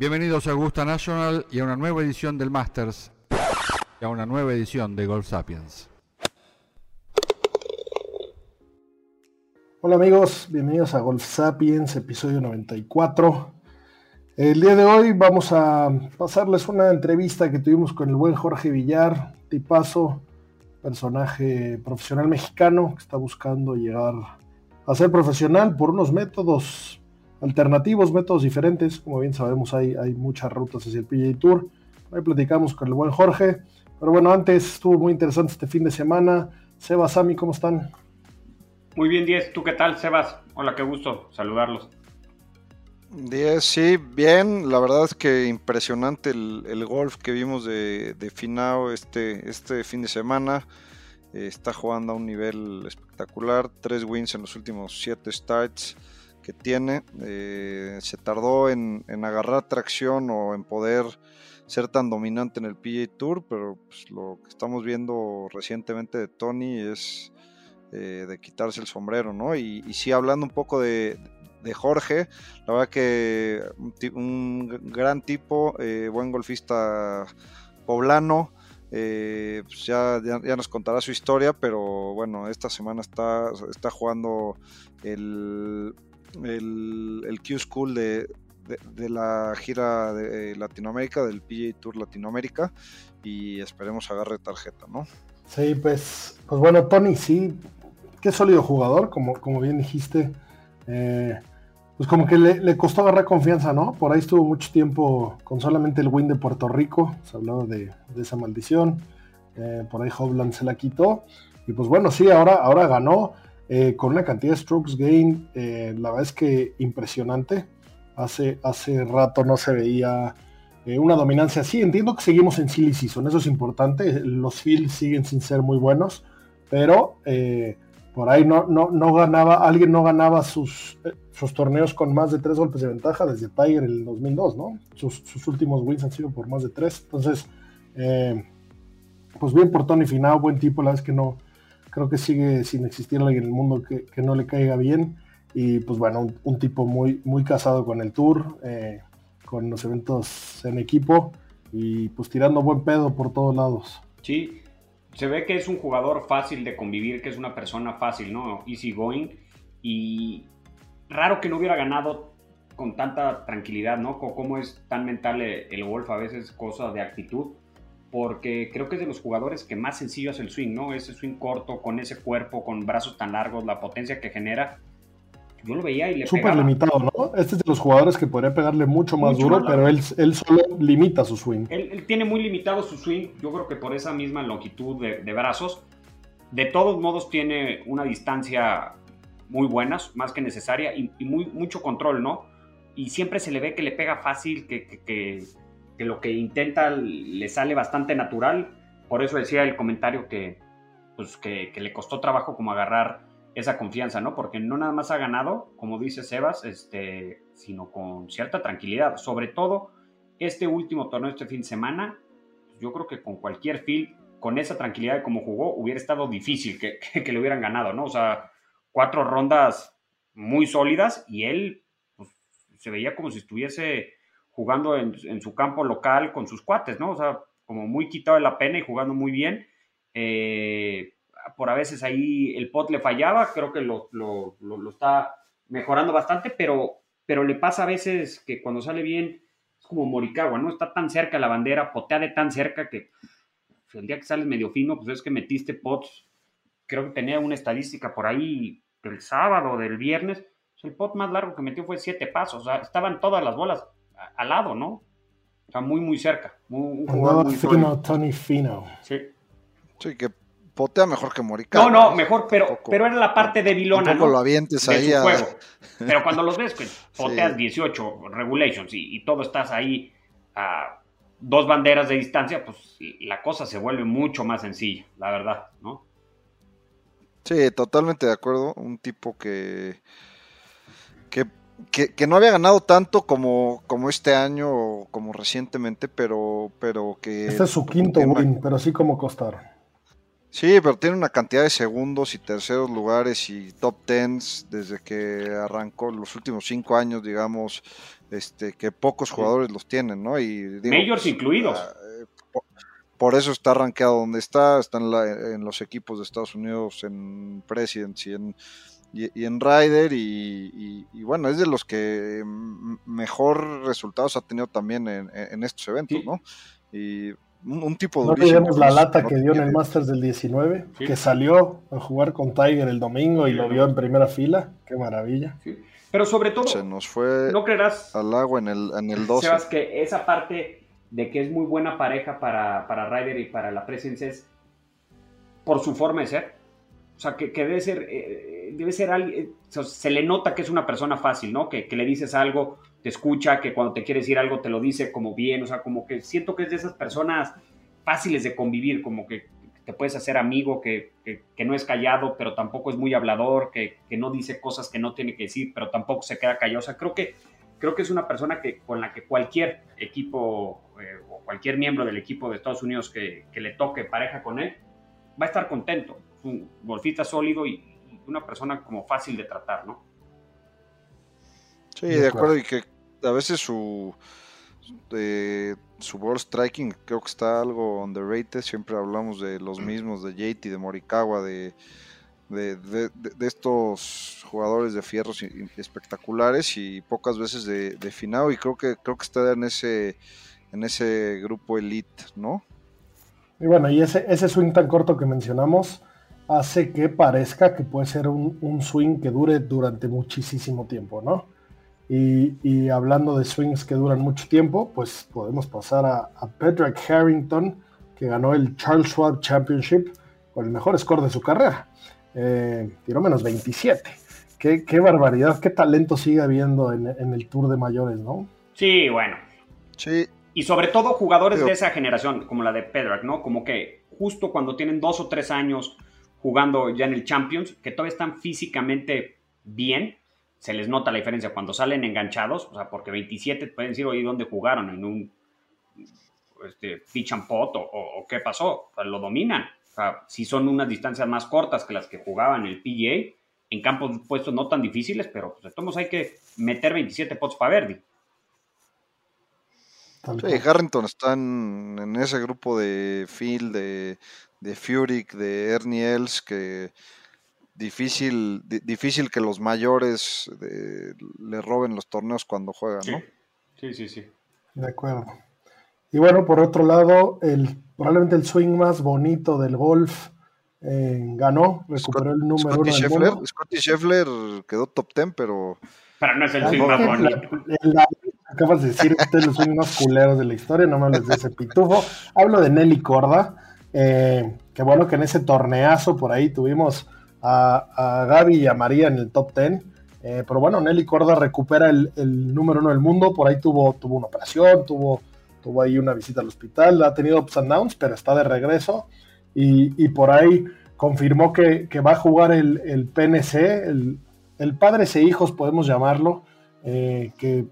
Bienvenidos a Augusta National y a una nueva edición del Masters y a una nueva edición de Golf Sapiens. Hola amigos, bienvenidos a Golf Sapiens, episodio 94. El día de hoy vamos a pasarles una entrevista que tuvimos con el buen Jorge Villar, tipazo, personaje profesional mexicano que está buscando llegar a ser profesional por unos métodos alternativos, métodos diferentes. Como bien sabemos, hay, hay muchas rutas hacia el PGA Tour. Hoy platicamos con el buen Jorge. Pero bueno, antes estuvo muy interesante este fin de semana. Sebas, Sami, ¿cómo están? Muy bien, Diez. ¿Tú qué tal, Sebas? Hola, qué gusto saludarlos. Diez, sí, bien. La verdad es que impresionante el, el golf que vimos de, de, Finao este, este fin de semana. Eh, está jugando a un nivel espectacular. Tres wins en los últimos siete starts que tiene. Eh, se tardó en, en, agarrar tracción o en poder ser tan dominante en el PGA Tour, pero pues, lo que estamos viendo recientemente de Tony es eh, de quitarse el sombrero, ¿no? Y, sí, hablando un poco de, de Jorge, la verdad que un, gran tipo, eh, buen golfista poblano. Pues ya, ya, ya, nos contará su historia, pero bueno, esta semana está, está jugando el, el, el Q School de, de, la gira de Latinoamérica, del PGA Tour Latinoamérica, y esperemos agarre tarjeta, ¿no? Sí, pues, pues bueno, Tony, sí, qué sólido jugador, como, como bien dijiste. Eh, pues como que le, le, costó agarrar confianza, ¿no? Por ahí estuvo mucho tiempo con solamente el win de Puerto Rico, se hablaba de, de esa maldición. Eh, por ahí Hovland se la quitó. Y pues bueno, sí, ahora, ahora ganó eh, con una cantidad de strokes gain, eh, la verdad es que impresionante. Hace, hace rato no se veía eh, una dominancia así. Entiendo que seguimos en silly season, eso es importante. Los fields siguen sin ser muy buenos, pero por ahí no, no, no, ganaba, alguien no ganaba sus, sus, torneos con más de tres golpes de ventaja desde Tiger en el 2002, ¿no? Sus, sus últimos wins han sido por más de tres. Entonces, pues bien por Tony Finao, buen tipo, la verdad es que no, creo que sigue sin existir alguien en el mundo que, no le caiga bien. Y pues bueno, un, tipo muy, muy casado con el tour, eh, con los eventos en equipo y pues tirando buen pedo por todos lados. Sí, se ve que es un jugador fácil de convivir, que es una persona fácil, ¿no? Easy going. Y raro que no hubiera ganado con tanta tranquilidad, ¿no? Cómo es tan mental el golf, a veces cosa de actitud. Porque creo que es de los jugadores que más sencillo hace el swing, ¿no? Ese swing corto, con ese cuerpo, con brazos tan largos, la potencia que genera. Yo lo veía y le Súper limitado, ¿no? Este es de los jugadores que podría pegarle mucho más mucho duro, más pero él, él, solo limita su swing. Él, él, tiene muy limitado su swing, yo creo que por esa misma longitud de, de, brazos. De todos modos tiene una distancia muy buena, más que necesaria, y, y muy, mucho control, ¿no? Y siempre se le ve que le pega fácil, que, que, que, que lo que intenta le sale bastante natural. Por eso decía el comentario que, pues, que, le costó trabajo como agarrar esa confianza, ¿no? Porque no nada más ha ganado, como dice Sebas, este, sino con cierta tranquilidad. Sobre todo, este último torneo, este fin de semana, yo creo que con cualquier field, con esa tranquilidad de cómo jugó, hubiera estado difícil que, le hubieran ganado, ¿no? O sea, cuatro rondas muy sólidas y él pues, se veía como si estuviese jugando en, en, su campo local con sus cuates, ¿no? O sea, como muy quitado de la pena y jugando muy bien. Eh, por a veces ahí el pot le fallaba, creo que lo, lo, lo, está mejorando bastante, pero, pero le pasa a veces que cuando sale bien es como Morikawa, ¿no? Está tan cerca la bandera, potea de tan cerca que pues, el día que sales medio fino, pues es que metiste pots, creo que tenía una estadística por ahí del sábado, del viernes, pues el pot más largo que metió fue siete pasos, o sea, estaban todas las bolas al lado, ¿no? O sea, muy, muy cerca. Muy, un muy fino, Tony Fino. Sí. Sí, que potea mejor que Morikawa. No, no, mejor, pero, poco, pero era la parte de Vilona, ¿no? lo avientes de ahí a... juego. Pero cuando los ves, pues, poteas sí. 18 regulations y, y, todo estás ahí a dos banderas de distancia, pues la cosa se vuelve mucho más sencilla, la verdad, ¿no? Sí, totalmente de acuerdo. Un tipo que, que, que, no había ganado tanto como, como este año o como recientemente, pero, pero que... Este es su quinto win, pero sí como costaron. Sí, pero tiene una cantidad de segundos y terceros lugares y top tens desde que arrancó los últimos cinco años, digamos, este, que pocos jugadores los tienen, ¿no? Y Majors pues, incluidos. Ah, eh, por, eso está rankeado donde está, está en, los equipos de Estados Unidos, en Presidents y en, y, en Ryder, y, bueno, es de los que mejor resultados ha tenido también en, estos eventos, ¿no? Y un, tipo de... No olvidemos la lata que dio en el Masters del 19, que salió a jugar con Tiger el domingo y lo vio en primera fila. Qué maravilla. Pero sobre todo, se nos fue no creerás, al agua en el, en el 12. Sebas, que esa parte de que es muy buena pareja para, para Ryder y para la presencia es por su forma de ser. O sea, que, debe ser, eh, debe ser alguien, se le nota que es una persona fácil, ¿no? Que, que le dices algo, te escucha, que cuando te quiere decir algo te lo dice como bien, o sea, como que siento que es de esas personas fáciles de convivir, como que te puedes hacer amigo, que, no es callado, pero tampoco es muy hablador, que, no dice cosas que no tiene que decir, pero tampoco se queda callado. O sea, creo que, creo que es una persona que, con la que cualquier equipo eh, o cualquier miembro del equipo de Estados Unidos que, le toque pareja con él, va a estar contento. Un golfista sólido y una persona como fácil de tratar, ¿no? Sí, de acuerdo, y que a veces su, su ball striking creo que está algo underrated, siempre hablamos de los mismos, de JT, de Morikawa, de, de, estos jugadores de fierros espectaculares y pocas veces de, de Finao y creo que creo que está en ese en ese grupo elite, ¿no? Y bueno, y ese, ese swing tan corto que mencionamos hace que parezca que puede ser un, un swing que dure durante muchísimo tiempo, ¿no? Y, hablando de swings que duran mucho tiempo, pues podemos pasar a, a Harrington, que ganó el Charles Schwab Championship con el mejor score de su carrera. Eh, tiró menos 27. Qué, qué, barbaridad, qué talento sigue habiendo en, el Tour de mayores, ¿no? Sí, bueno. Sí. Y sobre todo jugadores de esa generación, como la de Pedrak, ¿no? Como que justo cuando tienen dos o tres años jugando ya en el Champions, que todavía están físicamente bien, se les nota la diferencia cuando salen enganchados, o sea, porque 27 pueden decir, oye, ¿dónde jugaron? En un este, pitch and pot o, qué pasó, o sea, lo dominan. O sea, si son unas distancias más cortas que las que jugaban el PGA, en campos puestos no tan difíciles, pero pues entonces hay que meter 27 pots para Verdi. Sí, Harrington está en, ese grupo de Phil, de, de Furyk, de Ernie Els, que difícil, difícil que los mayores le roben los torneos cuando juegan, ¿no? Sí, sí, sí. De acuerdo. Y bueno, por otro lado, el, probablemente el swing más bonito del golf eh, ganó, recuperó el número Scotty Scheffler, Scotty Scheffler quedó top 10, pero... Pero no es el swing más bonito. acabas de decir ustedes los swing más culeros de la historia, no me hables de ese pitufo. Hablo de Nelly Corda, eh, que bueno que en ese torneazo por ahí tuvimos a, Gaby y a María en el top 10. Eh, pero bueno, Nelly Corda recupera el, número uno del mundo. Por ahí tuvo, tuvo una operación, tuvo, tuvo ahí una visita al hospital, ha tenido ups and downs, pero está de regreso. Y, por ahí confirmó que, va a jugar el, PNC, el, el, padres e hijos, podemos llamarlo, eh, que,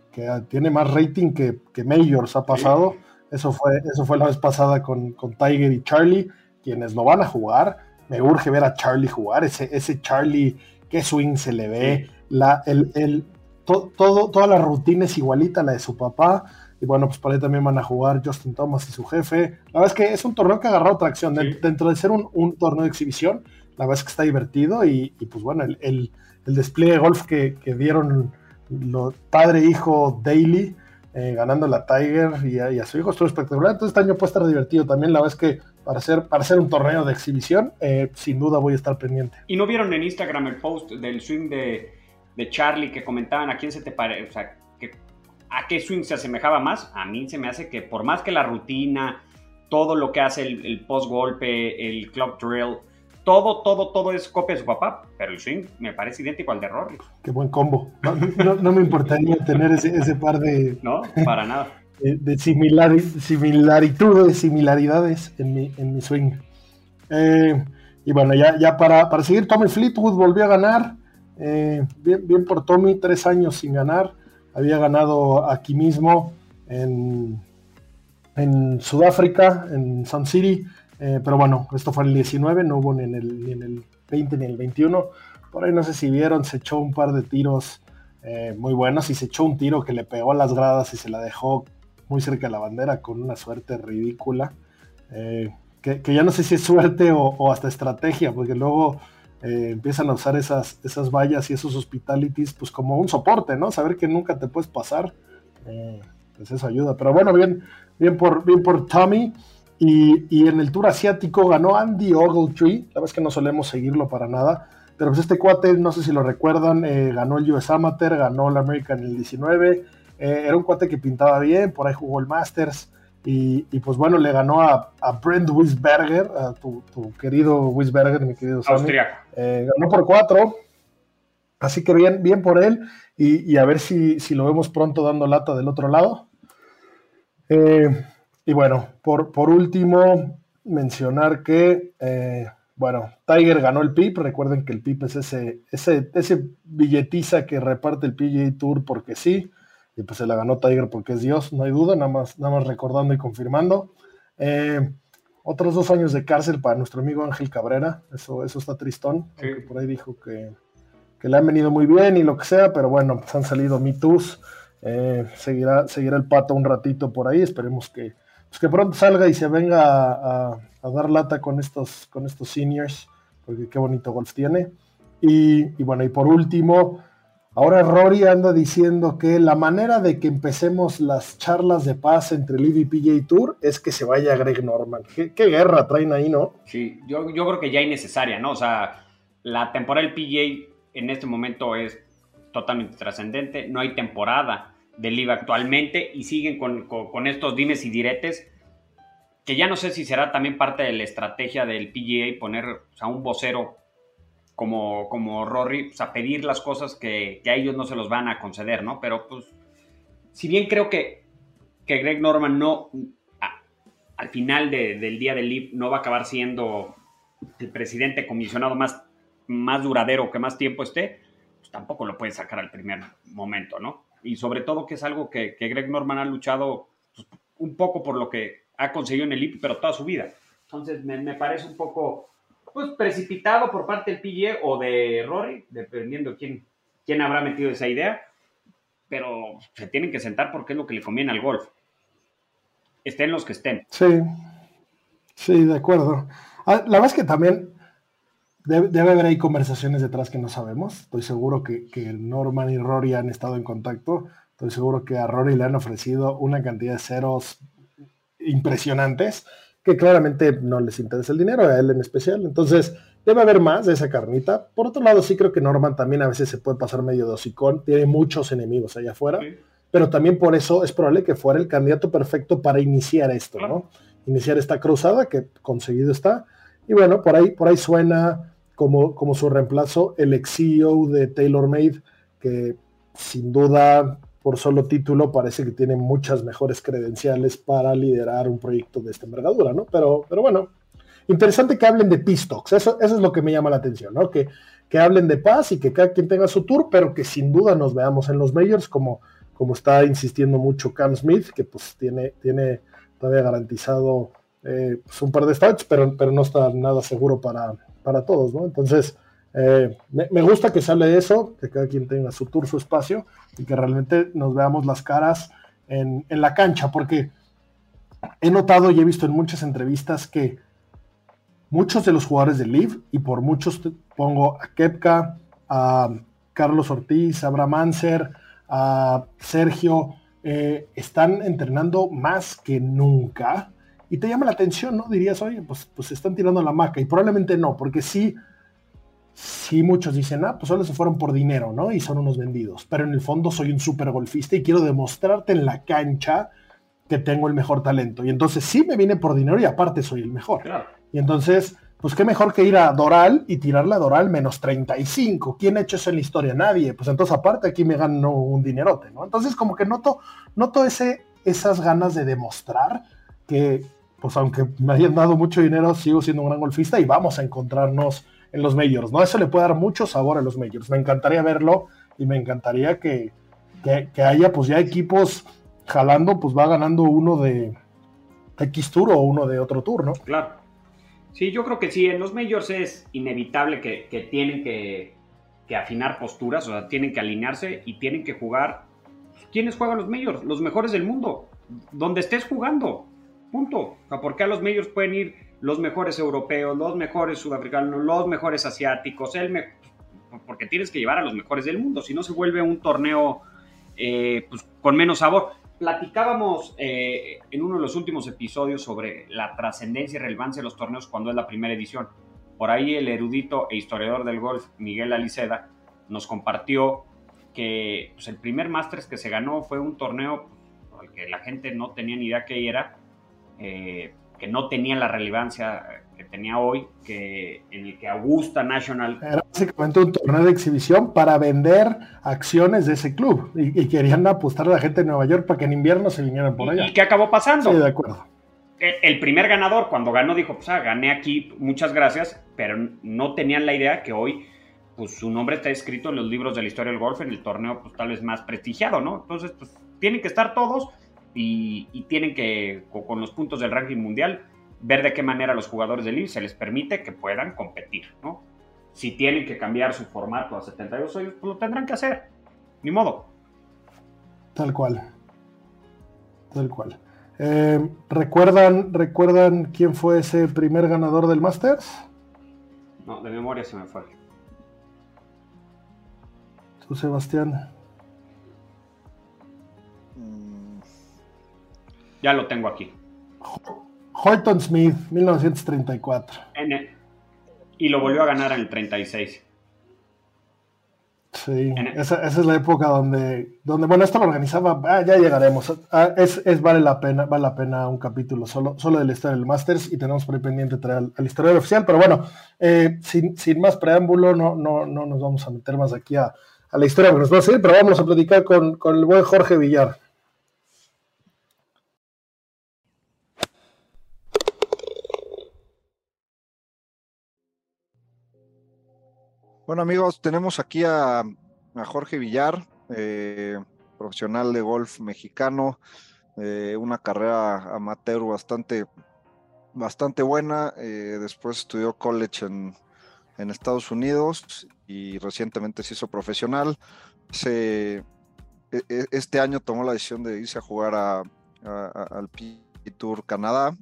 tiene más rating que, que Majors ha pasado. Eso, fue, eso fue la vez pasada con, con Tiger y Charlie, quienes lo van a jugar. Me urge ver a Charlie jugar, ese, ese Charlie, qué swing se le ve, la, el, el, todo, toda la rutina es igualita a la de su papá, y bueno, pues por ahí también van a jugar Justin Thomas y su jefe. La verdad es que es un torneo que ha agarrado tracción, dentro de ser un, torneo de exhibición, la verdad es que está divertido, y, pues bueno, el, el, despliegue de golf que, dieron lo, padre hijo Daily, eh, ganando la Tiger y a, su hijo estuvo espectacular. Entonces este año puede estar divertido también. La es que para hacer, para hacer un torneo de exhibición, eh, sin duda voy a estar pendiente. ¿Y no vieron en Instagram el post del swing de, Charlie que comentaban a quién se te parece, o sea, a qué swing se asemejaba más? A mí se me hace que por más que la rutina, todo lo que hace el, post golpe, el club drill, todo, todo, todo es copia de su papá, pero el swing me parece idéntico al de Rory. Qué buen combo. No, me importaría tener ese, ese, par de... No, para nada. de, similaritudes, similaridades en mi, en mi swing. Eh, y bueno, ya, ya para, para, seguir, Tommy Fleetwood volvió a ganar. Eh, bien, bien por Tommy, tres años sin ganar. Había ganado aquí mismo en, en Sudáfrica, en Sun City. Eh, pero bueno, esto fue el 19, no hubo ni en, el, en el 20 ni en el 21. Por ahí no sé si vieron, se echó un par de tiros muy buenos y se echó un tiro que le pegó a las gradas y se la dejó muy cerca de la bandera con una suerte ridícula. Eh, que, ya no sé si es suerte o, hasta estrategia, porque luego eh, empiezan a usar esas, esas vallas y esos hospitalities pues como un soporte, ¿no? Saber que nunca te puedes pasar, eh, pues eso ayuda. Pero bueno, bien, bien, por, bien por Tommy. Y, en el Tour Asiático ganó Andy Ogletree, la verdad es que no solemos seguirlo para nada, pero pues este cuate, no sé si lo recuerdan, ganó el US Amateur, ganó el American en el 19, eh, era un cuate que pintaba bien, por ahí jugó el Masters. Y, pues bueno, le ganó a, Brent Wisberger, a tu, querido Wisberger, mi querido Sammy. Eh, ganó por cuatro. Así que bien, bien por él. Y, a ver si, lo vemos pronto dando lata del otro lado. Eh, y bueno, por, por último, mencionar que, bueno, Tiger ganó el PIP. Recuerden que el PIP es ese, ese, ese billetiza que reparte el PGA Tour porque sí. Y pues se la ganó Tiger porque es Dios, no hay duda, nada más, nada más recordando y confirmando. Eh, otros dos años de cárcel para nuestro amigo Ángel Cabrera, eso, eso está tristón, por ahí dijo que, le han venido muy bien y lo que sea, pero bueno, pues han salido mitos, eh, seguirá, seguirá el pato un ratito por ahí, esperemos que, pues que pronto salga y se venga a, dar lata con estos, con estos seniors, porque qué bonito golf tiene. Y, bueno, y por último, Ahora Rory anda diciendo que la manera de que empecemos las charlas de paz entre Liv y PJ Tour es que se vaya Greg Norman. ¿Qué, guerra traen ahí, no? Sí, yo, yo creo que ya innecesaria, ¿no? O sea, la temporada del PJ en este momento es totalmente trascendente. No hay temporada de Liv actualmente y siguen con, estos dimes y diretes que ya no sé si será también parte de la estrategia del PGA poner a un vocero como, como Rory, a pedir las cosas que, a ellos no se los van a conceder, ¿no? Pero pues, si bien creo que, que Greg Norman no, al final del día del LIB no va a acabar siendo el presidente comisionado más, más duradero, que más tiempo esté, pues tampoco lo puede sacar al primer momento, ¿no? Y sobre todo que es algo que, Greg Norman ha luchado pues, un poco por lo que ha conseguido en el LIB, pero toda su vida. Entonces me, me parece un poco pues precipitado por parte del PGA o de Rory, dependiendo quién, quién habrá metido esa idea, pero se tienen que sentar porque es lo que le conviene al golf. Estén los que estén. Sí, sí, de acuerdo. Ah, la verdad es que también debe, haber ahí conversaciones detrás que no sabemos. Estoy seguro que, que Norman y Rory han estado en contacto. Estoy seguro que a Rory le han ofrecido una cantidad de ceros impresionantes que claramente no les interesa el dinero, a él en especial. Entonces, debe haber más de esa carnita. Por otro lado, sí creo que Norman también a veces se puede pasar medio dosicón, tiene muchos enemigos allá afuera, pero también por eso es probable que fuera el candidato perfecto para iniciar esto, ¿no? Iniciar esta cruzada que conseguido está. Y bueno, por ahí, por ahí suena como, como su reemplazo el ex CEO de TaylorMade, que sin duda por solo título parece que tiene muchas mejores credenciales para liderar un proyecto de esta envergadura, ¿no? Pero, pero bueno, interesante que hablen de Pistox, eso, eso es lo que me llama la atención, ¿no? Que, que hablen de paz y que cada quien tenga su tour, pero que sin duda nos veamos en los majors, como, como está insistiendo mucho Cam Smith, que pues tiene, tiene todavía garantizado eh, pues, un par de starts, pero, pero no está nada seguro para, para todos, ¿no? Entonces, eh, me, gusta que sale de eso, que cada quien tenga su tour, su espacio y que realmente nos veamos las caras en, la cancha, porque he notado y he visto en muchas entrevistas que muchos de los jugadores de Live, y por muchos pongo a Kepka, a Carlos Ortiz, a Abraham a Sergio, eh, están entrenando más que nunca. Y te llama la atención, ¿no? Dirías, oye, pues, pues están tirando la maca. Y probablemente no, porque sí sí muchos dicen, ah, pues solo se fueron por dinero, ¿no? Y son unos vendidos. Pero en el fondo soy un super golfista y quiero demostrarte en la cancha que tengo el mejor talento. Y entonces sí me viene por dinero y aparte soy el mejor. Y entonces, pues qué mejor que ir a Doral y tirarle a Doral menos 35. ¿Quién ha hecho eso en la historia? Nadie. Pues entonces aparte aquí me gano un dinerote, ¿no? Entonces como que noto, noto ese, esas ganas de demostrar que, pues aunque me hayan dado mucho dinero, sigo siendo un gran golfista y vamos a encontrarnos en los majors, ¿no? Eso le puede dar mucho sabor a los majors. Me encantaría verlo y me encantaría que, que, haya pues ya equipos jalando, pues va ganando uno de X Tour o uno de otro tour, ¿no? Claro. Sí, yo creo que sí, en los majors es inevitable que, tienen que, que, afinar posturas, o sea, tienen que alinearse y tienen que jugar. ¿Quiénes juegan los majors? Los mejores del mundo, donde estés jugando, punto. O sea, porque a los majors pueden ir los mejores europeos, los mejores sudafricanos, los mejores asiáticos, el porque tienes que llevar a los mejores del mundo, si no se vuelve un torneo eh, pues, con menos sabor. Platicábamos eh, en uno de los últimos episodios sobre la trascendencia y relevancia de los torneos cuando es la primera edición. Por ahí el erudito e historiador del golf Miguel Aliceda nos compartió que pues, el primer Masters que se ganó fue un torneo al que la gente no tenía ni idea qué era, eh, que no tenía la relevancia que tenía hoy, que en el que Augusta National... Era básicamente un torneo de exhibición para vender acciones de ese club y, querían apostar a la gente de Nueva York para que en invierno se vinieran por allá. ¿Y qué acabó pasando? Sí, de acuerdo. El, primer ganador, cuando ganó, dijo, pues ah, gané aquí, muchas gracias, pero no tenían la idea que hoy pues su nombre está escrito en los libros de la historia del golf, en el torneo pues tal vez más prestigiado, ¿no? Entonces, pues tienen que estar todos y, tienen que, con los puntos del ranking mundial, ver de qué manera los jugadores del IF se les permite que puedan competir, ¿no? Si tienen que cambiar su formato a 72 hoyos, pues lo tendrán que hacer. Ni modo. Tal cual. Tal cual. Eh, ¿recuerdan, ¿Recuerdan quién fue ese primer ganador del Masters? No, de memoria se me fue. Tú, Sebastián. Ya lo tengo aquí. Horton Smith, 1934. y lo volvió a ganar en el 36. Sí, esa, es la época donde, donde bueno, esto lo organizaba, ah, ya llegaremos. Ah, es, vale la pena, vale la pena un capítulo solo, solo de la historia del Masters y tenemos por ahí pendiente traer al, historiador oficial, pero bueno, eh, sin, más preámbulo, no, no, no nos vamos a meter más aquí a, la historia que nos va a seguir, pero vamos a platicar con, con el buen Jorge Villar. Bueno amigos, tenemos aquí a, Jorge Villar, eh, profesional de golf mexicano, eh, una carrera amateur bastante, bastante buena. Eh, después estudió college en, Estados Unidos y recientemente se hizo profesional. Se, e, e, este año tomó la decisión de irse a jugar al P Tour Canadá,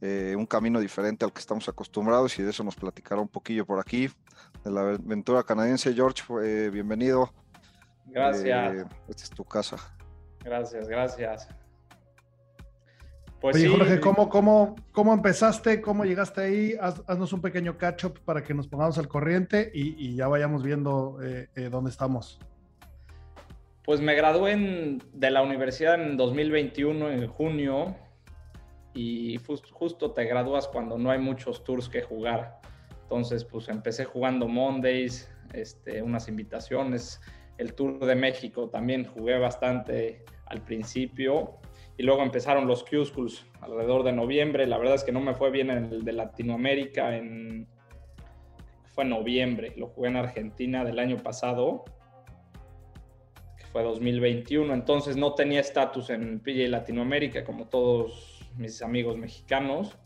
un camino diferente al que estamos acostumbrados y de eso nos platicará un poquillo por aquí de la aventura canadiense. George, eh, bienvenido. Gracias. Eh, esta es tu casa. Gracias, gracias. Pues Oye, Jorge, ¿cómo, cómo, ¿cómo empezaste? ¿Cómo llegaste ahí? haznos un pequeño catch-up para que nos pongamos al corriente y, ya vayamos viendo eh, dónde estamos. Pues me gradué de la universidad en 2021, en junio, y justo te gradúas cuando no hay muchos tours que jugar. Entonces, pues empecé jugando Mondays, este, unas invitaciones, el Tour de México también jugué bastante al principio. Y luego empezaron los Q-Schools alrededor de noviembre. La verdad es que no me fue bien en el de Latinoamérica, en, fue noviembre, lo jugué en Argentina del año pasado, que fue 2021, entonces no tenía estatus en PGA Latinoamérica como todos mis amigos mexicanos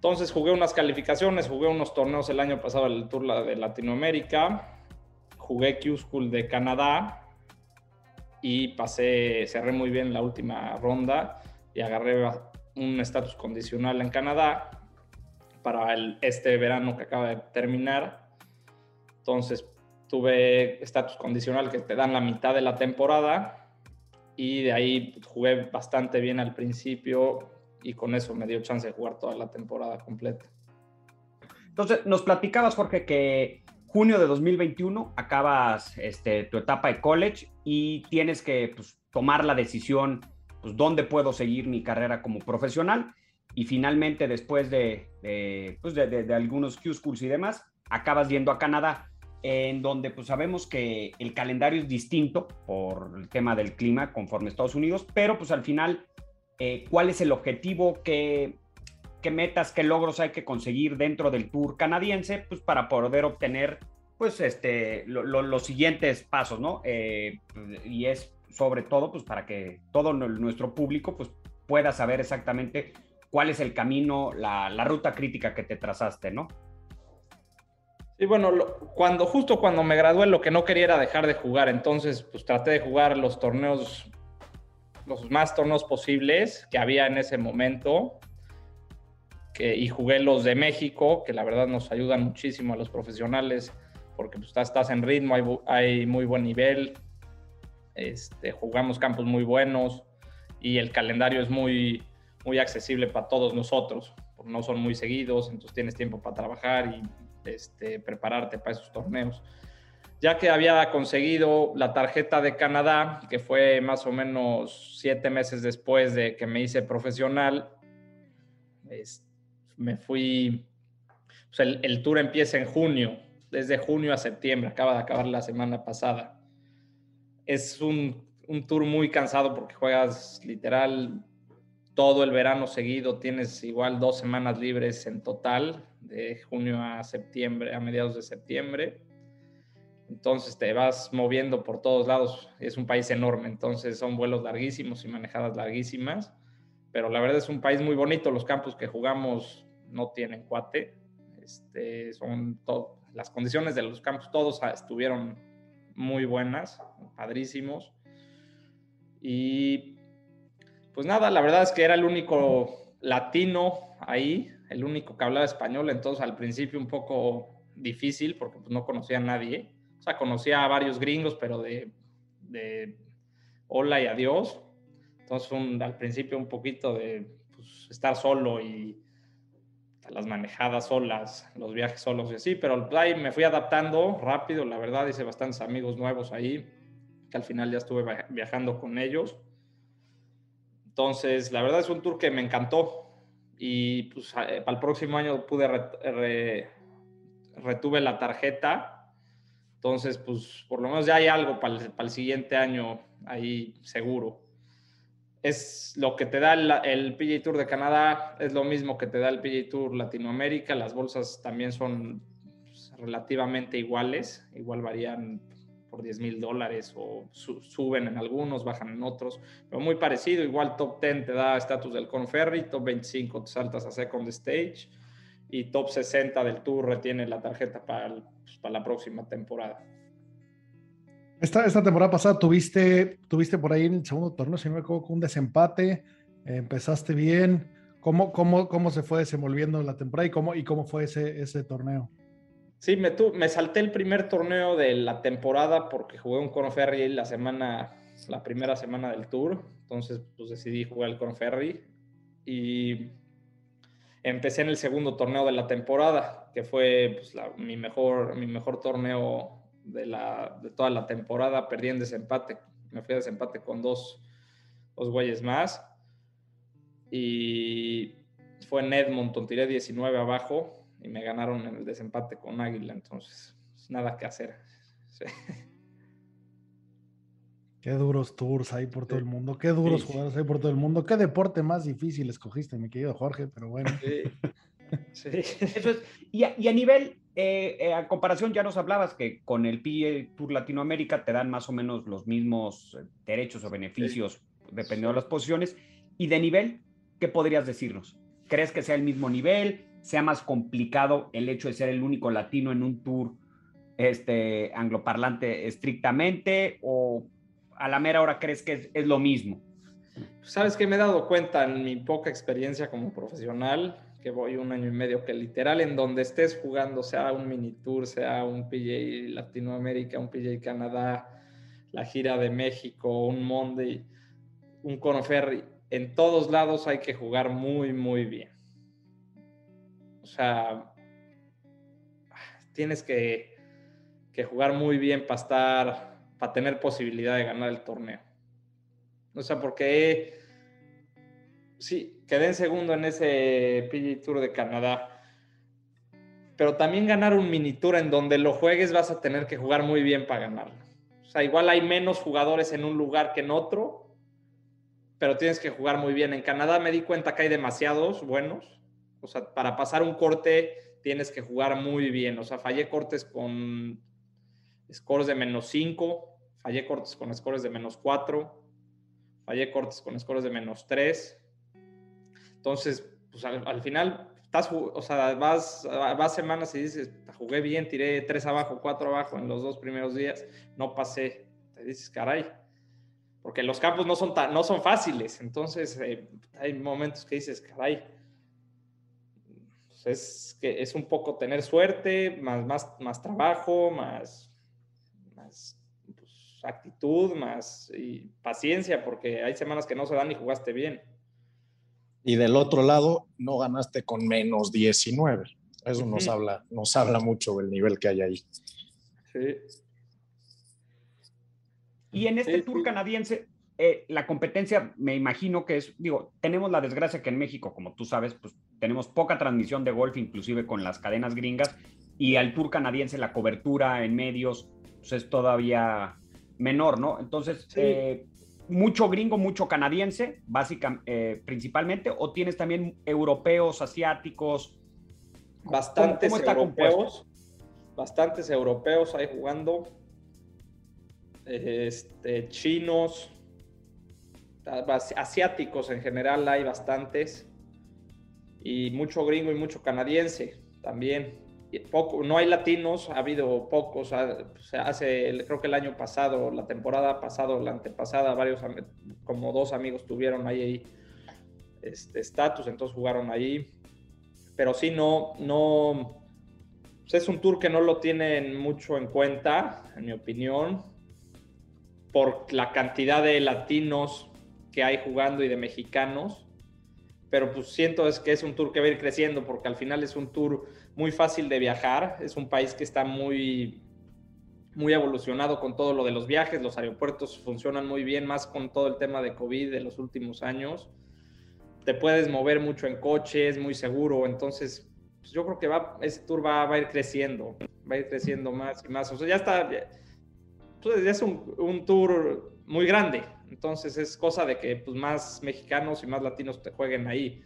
entonces jugué unas calificaciones, jugué unos torneos el año pasado el Tour de Latinoamérica, jugué Q-School de Canadá y pasé, cerré muy bien la última ronda y agarré un estatus condicional en Canadá para el, este verano que acaba de terminar. Entonces tuve estatus condicional que te dan la mitad de la temporada y de ahí jugué bastante bien al principio, y con eso me dio chance de jugar toda la temporada completa. Entonces, nos platicabas, Jorge, que junio de 2021 acabas este, tu etapa de college y tienes que pues, tomar la decisión, pues, dónde puedo seguir mi carrera como profesional. Y finalmente, después de, de, pues, de, algunos Q-Schools y demás, acabas yendo a Canadá. en donde pues sabemos que el calendario es distinto por el tema del clima conforme Estados Unidos, pero pues al final, eh, ¿cuál es el objetivo? ¿Qué, ¿Qué metas, qué logros hay que conseguir dentro del Tour canadiense? Pues para poder obtener pues este, los siguientes pasos, ¿no? Eh, y es sobre todo pues para que todo nuestro público pues pueda saber exactamente cuál es el camino, la, la ruta crítica que te trazaste, ¿no? Y bueno, cuando justo cuando me gradué lo que no quería era dejar de jugar, entonces pues traté de jugar los torneos, los más torneos posibles que había en ese momento. Y jugué los de México, que la verdad nos ayudan muchísimo a los profesionales, porque pues, estás, en ritmo, hay, hay, muy buen nivel, este, jugamos campos muy buenos y el calendario es muy, muy accesible para todos nosotros, no son muy seguidos, entonces tienes tiempo para trabajar y este, prepararte para esos torneos. Ya que había conseguido la tarjeta de Canadá, que fue más o menos siete meses después de que me hice profesional, me fui, el, el tour empieza en junio, desde junio a septiembre, acaba de acabar la semana pasada. Es un, un tour muy cansado porque juegas literal todo el verano seguido, tienes igual dos semanas libres en total, de junio a septiembre, a mediados de septiembre. Entonces te vas moviendo por todos lados. Es un país enorme, entonces son vuelos larguísimos y manejadas larguísimas. Pero la verdad es un país muy bonito. Los campos que jugamos no tienen cuate. Este, son las condiciones de los campos todos estuvieron muy buenas, padrísimos. Y pues nada, la verdad es que era el único latino ahí, el único que hablaba español, entonces al principio un poco difícil porque pues, no conocía a nadie. O sea, conocía a varios gringos, pero de, de hola y adiós. Entonces al principio un poquito de pues, estar solo y las manejadas solas, los viajes solos y así, pero ahí me fui adaptando rápido, la verdad, hice bastantes amigos nuevos ahí, que al final ya estuve viajando con ellos. Entonces, la verdad es un tour que me encantó y pues eh, para el próximo año pude retuve la tarjeta. Entonces, pues por lo menos ya hay algo para el, siguiente año ahí seguro. Es lo que te da el, el, PGA Tour de Canadá, es lo mismo que te da el PGA Tour Latinoamérica. Las bolsas también son pues, relativamente iguales, igual varían por 10 mil dólares o suben en algunos, bajan en otros, pero muy parecido. Igual top 10 te da estatus del Conferry, top 25 te saltas a Second Stage y top 60 del Tour retiene la tarjeta para, pues, para la próxima temporada. Esta, esta, temporada pasada tuviste, tuviste por ahí en el segundo torneo, si no me equivoco, un desempate, empezaste bien. ¿Cómo, cómo, ¿Cómo se fue desenvolviendo la temporada y cómo, y cómo fue ese, ese torneo? Sí, me, me salté el primer torneo de la temporada porque jugué un Conferry la semana, la primera semana del tour. Entonces, pues decidí jugar el Conferry y empecé en el segundo torneo de la temporada, que fue pues, mi, mejor, mi mejor torneo de, la, de toda la temporada. Perdí en desempate. Me fui a desempate con dos, dos güeyes más. Y fue en Edmonton, tiré 19 abajo y me ganaron en el desempate con Águila, entonces pues, nada que hacer. Qué duros tours hay por todo el mundo, qué duros jugadores hay por todo el mundo, qué deporte más difícil escogiste, mi querido Jorge, pero bueno. Sí. Eso es. Y, a, nivel, eh, eh, a comparación, ya nos hablabas que con el PGA Tour Latinoamérica te dan más o menos los mismos eh, derechos o beneficios, dependiendo de las posiciones. Y de nivel, ¿qué podrías decirnos? ¿Crees que sea el mismo nivel? sea más complicado el hecho de ser el único latino en un tour este, angloparlante estrictamente o a la mera hora crees que es, lo mismo? Sabes que me he dado cuenta en mi poca experiencia como profesional, que voy un año y medio, que literal en donde estés jugando, sea un mini tour, sea un PJ Latinoamérica, un PJ Canadá, la gira de México, un Monday, un Conoferry, en todos lados hay que jugar muy, muy bien. O sea, tienes que, jugar muy bien para estar, para tener posibilidad de ganar el torneo. O sea, porque sí, quedé en segundo en ese PG Tour de Canadá. pero también ganar un mini tour en donde lo juegues vas a tener que jugar muy bien para ganarlo. O sea, igual hay menos jugadores en un lugar que en otro, pero tienes que jugar muy bien. En Canadá me di cuenta que hay demasiados buenos. O sea, para pasar un corte tienes que jugar muy bien. O sea, fallé cortes con scores de menos 5, fallé cortes con scores de menos 4, fallé cortes con scores de menos 3. Entonces, pues al, final, estás, o sea, vas, vas semanas y dices, jugué bien, tiré 3 abajo, 4 abajo en los dos primeros días, no pasé. Te dices, caray, porque los campos no son, no son fáciles. Entonces, eh, hay momentos que dices, caray, pues es, que es un poco tener suerte, más, más, más trabajo, más, actitud, más y paciencia, porque hay semanas que no se dan y jugaste bien. Y del otro lado, no ganaste con menos 19. Eso nos, habla, nos habla mucho del nivel que hay ahí. Sí. Y en este tour canadiense, eh, la competencia, me imagino que es, digo, tenemos la desgracia que en México, como tú sabes, pues tenemos poca transmisión de golf, inclusive con las cadenas gringas, y al tour canadiense la cobertura en medios pues, es todavía menor, ¿no? Entonces, eh, mucho gringo, mucho canadiense, básicamente, eh, principalmente, o tienes también europeos, asiáticos. Bastantes europeos, bastantes europeos ahí jugando, este, chinos, asiáticos en general hay bastantes y mucho gringo y mucho canadiense también. Poco, no hay latinos, ha habido pocos. Hace, creo que el año pasado, la temporada pasada, la antepasada, varios, como dos amigos tuvieron ahí este estatus, entonces jugaron ahí. Pero sí, no, no, pues es un tour que no lo tienen mucho en cuenta, en mi opinión, por la cantidad de latinos que hay jugando y de mexicanos pero pues siento es que es un tour que va a ir creciendo porque al final es un tour muy fácil de viajar, es un país que está muy muy evolucionado con todo lo de los viajes, los aeropuertos funcionan muy bien, más con todo el tema de COVID de los últimos años. Te puedes mover mucho en coche, es muy seguro, entonces pues yo creo que va, ese tour va, va, a ir creciendo, va a ir creciendo más y más. O sea, ya está, pues ya es un, un tour muy grande, entonces es cosa de que pues, más mexicanos y más latinos te jueguen ahí.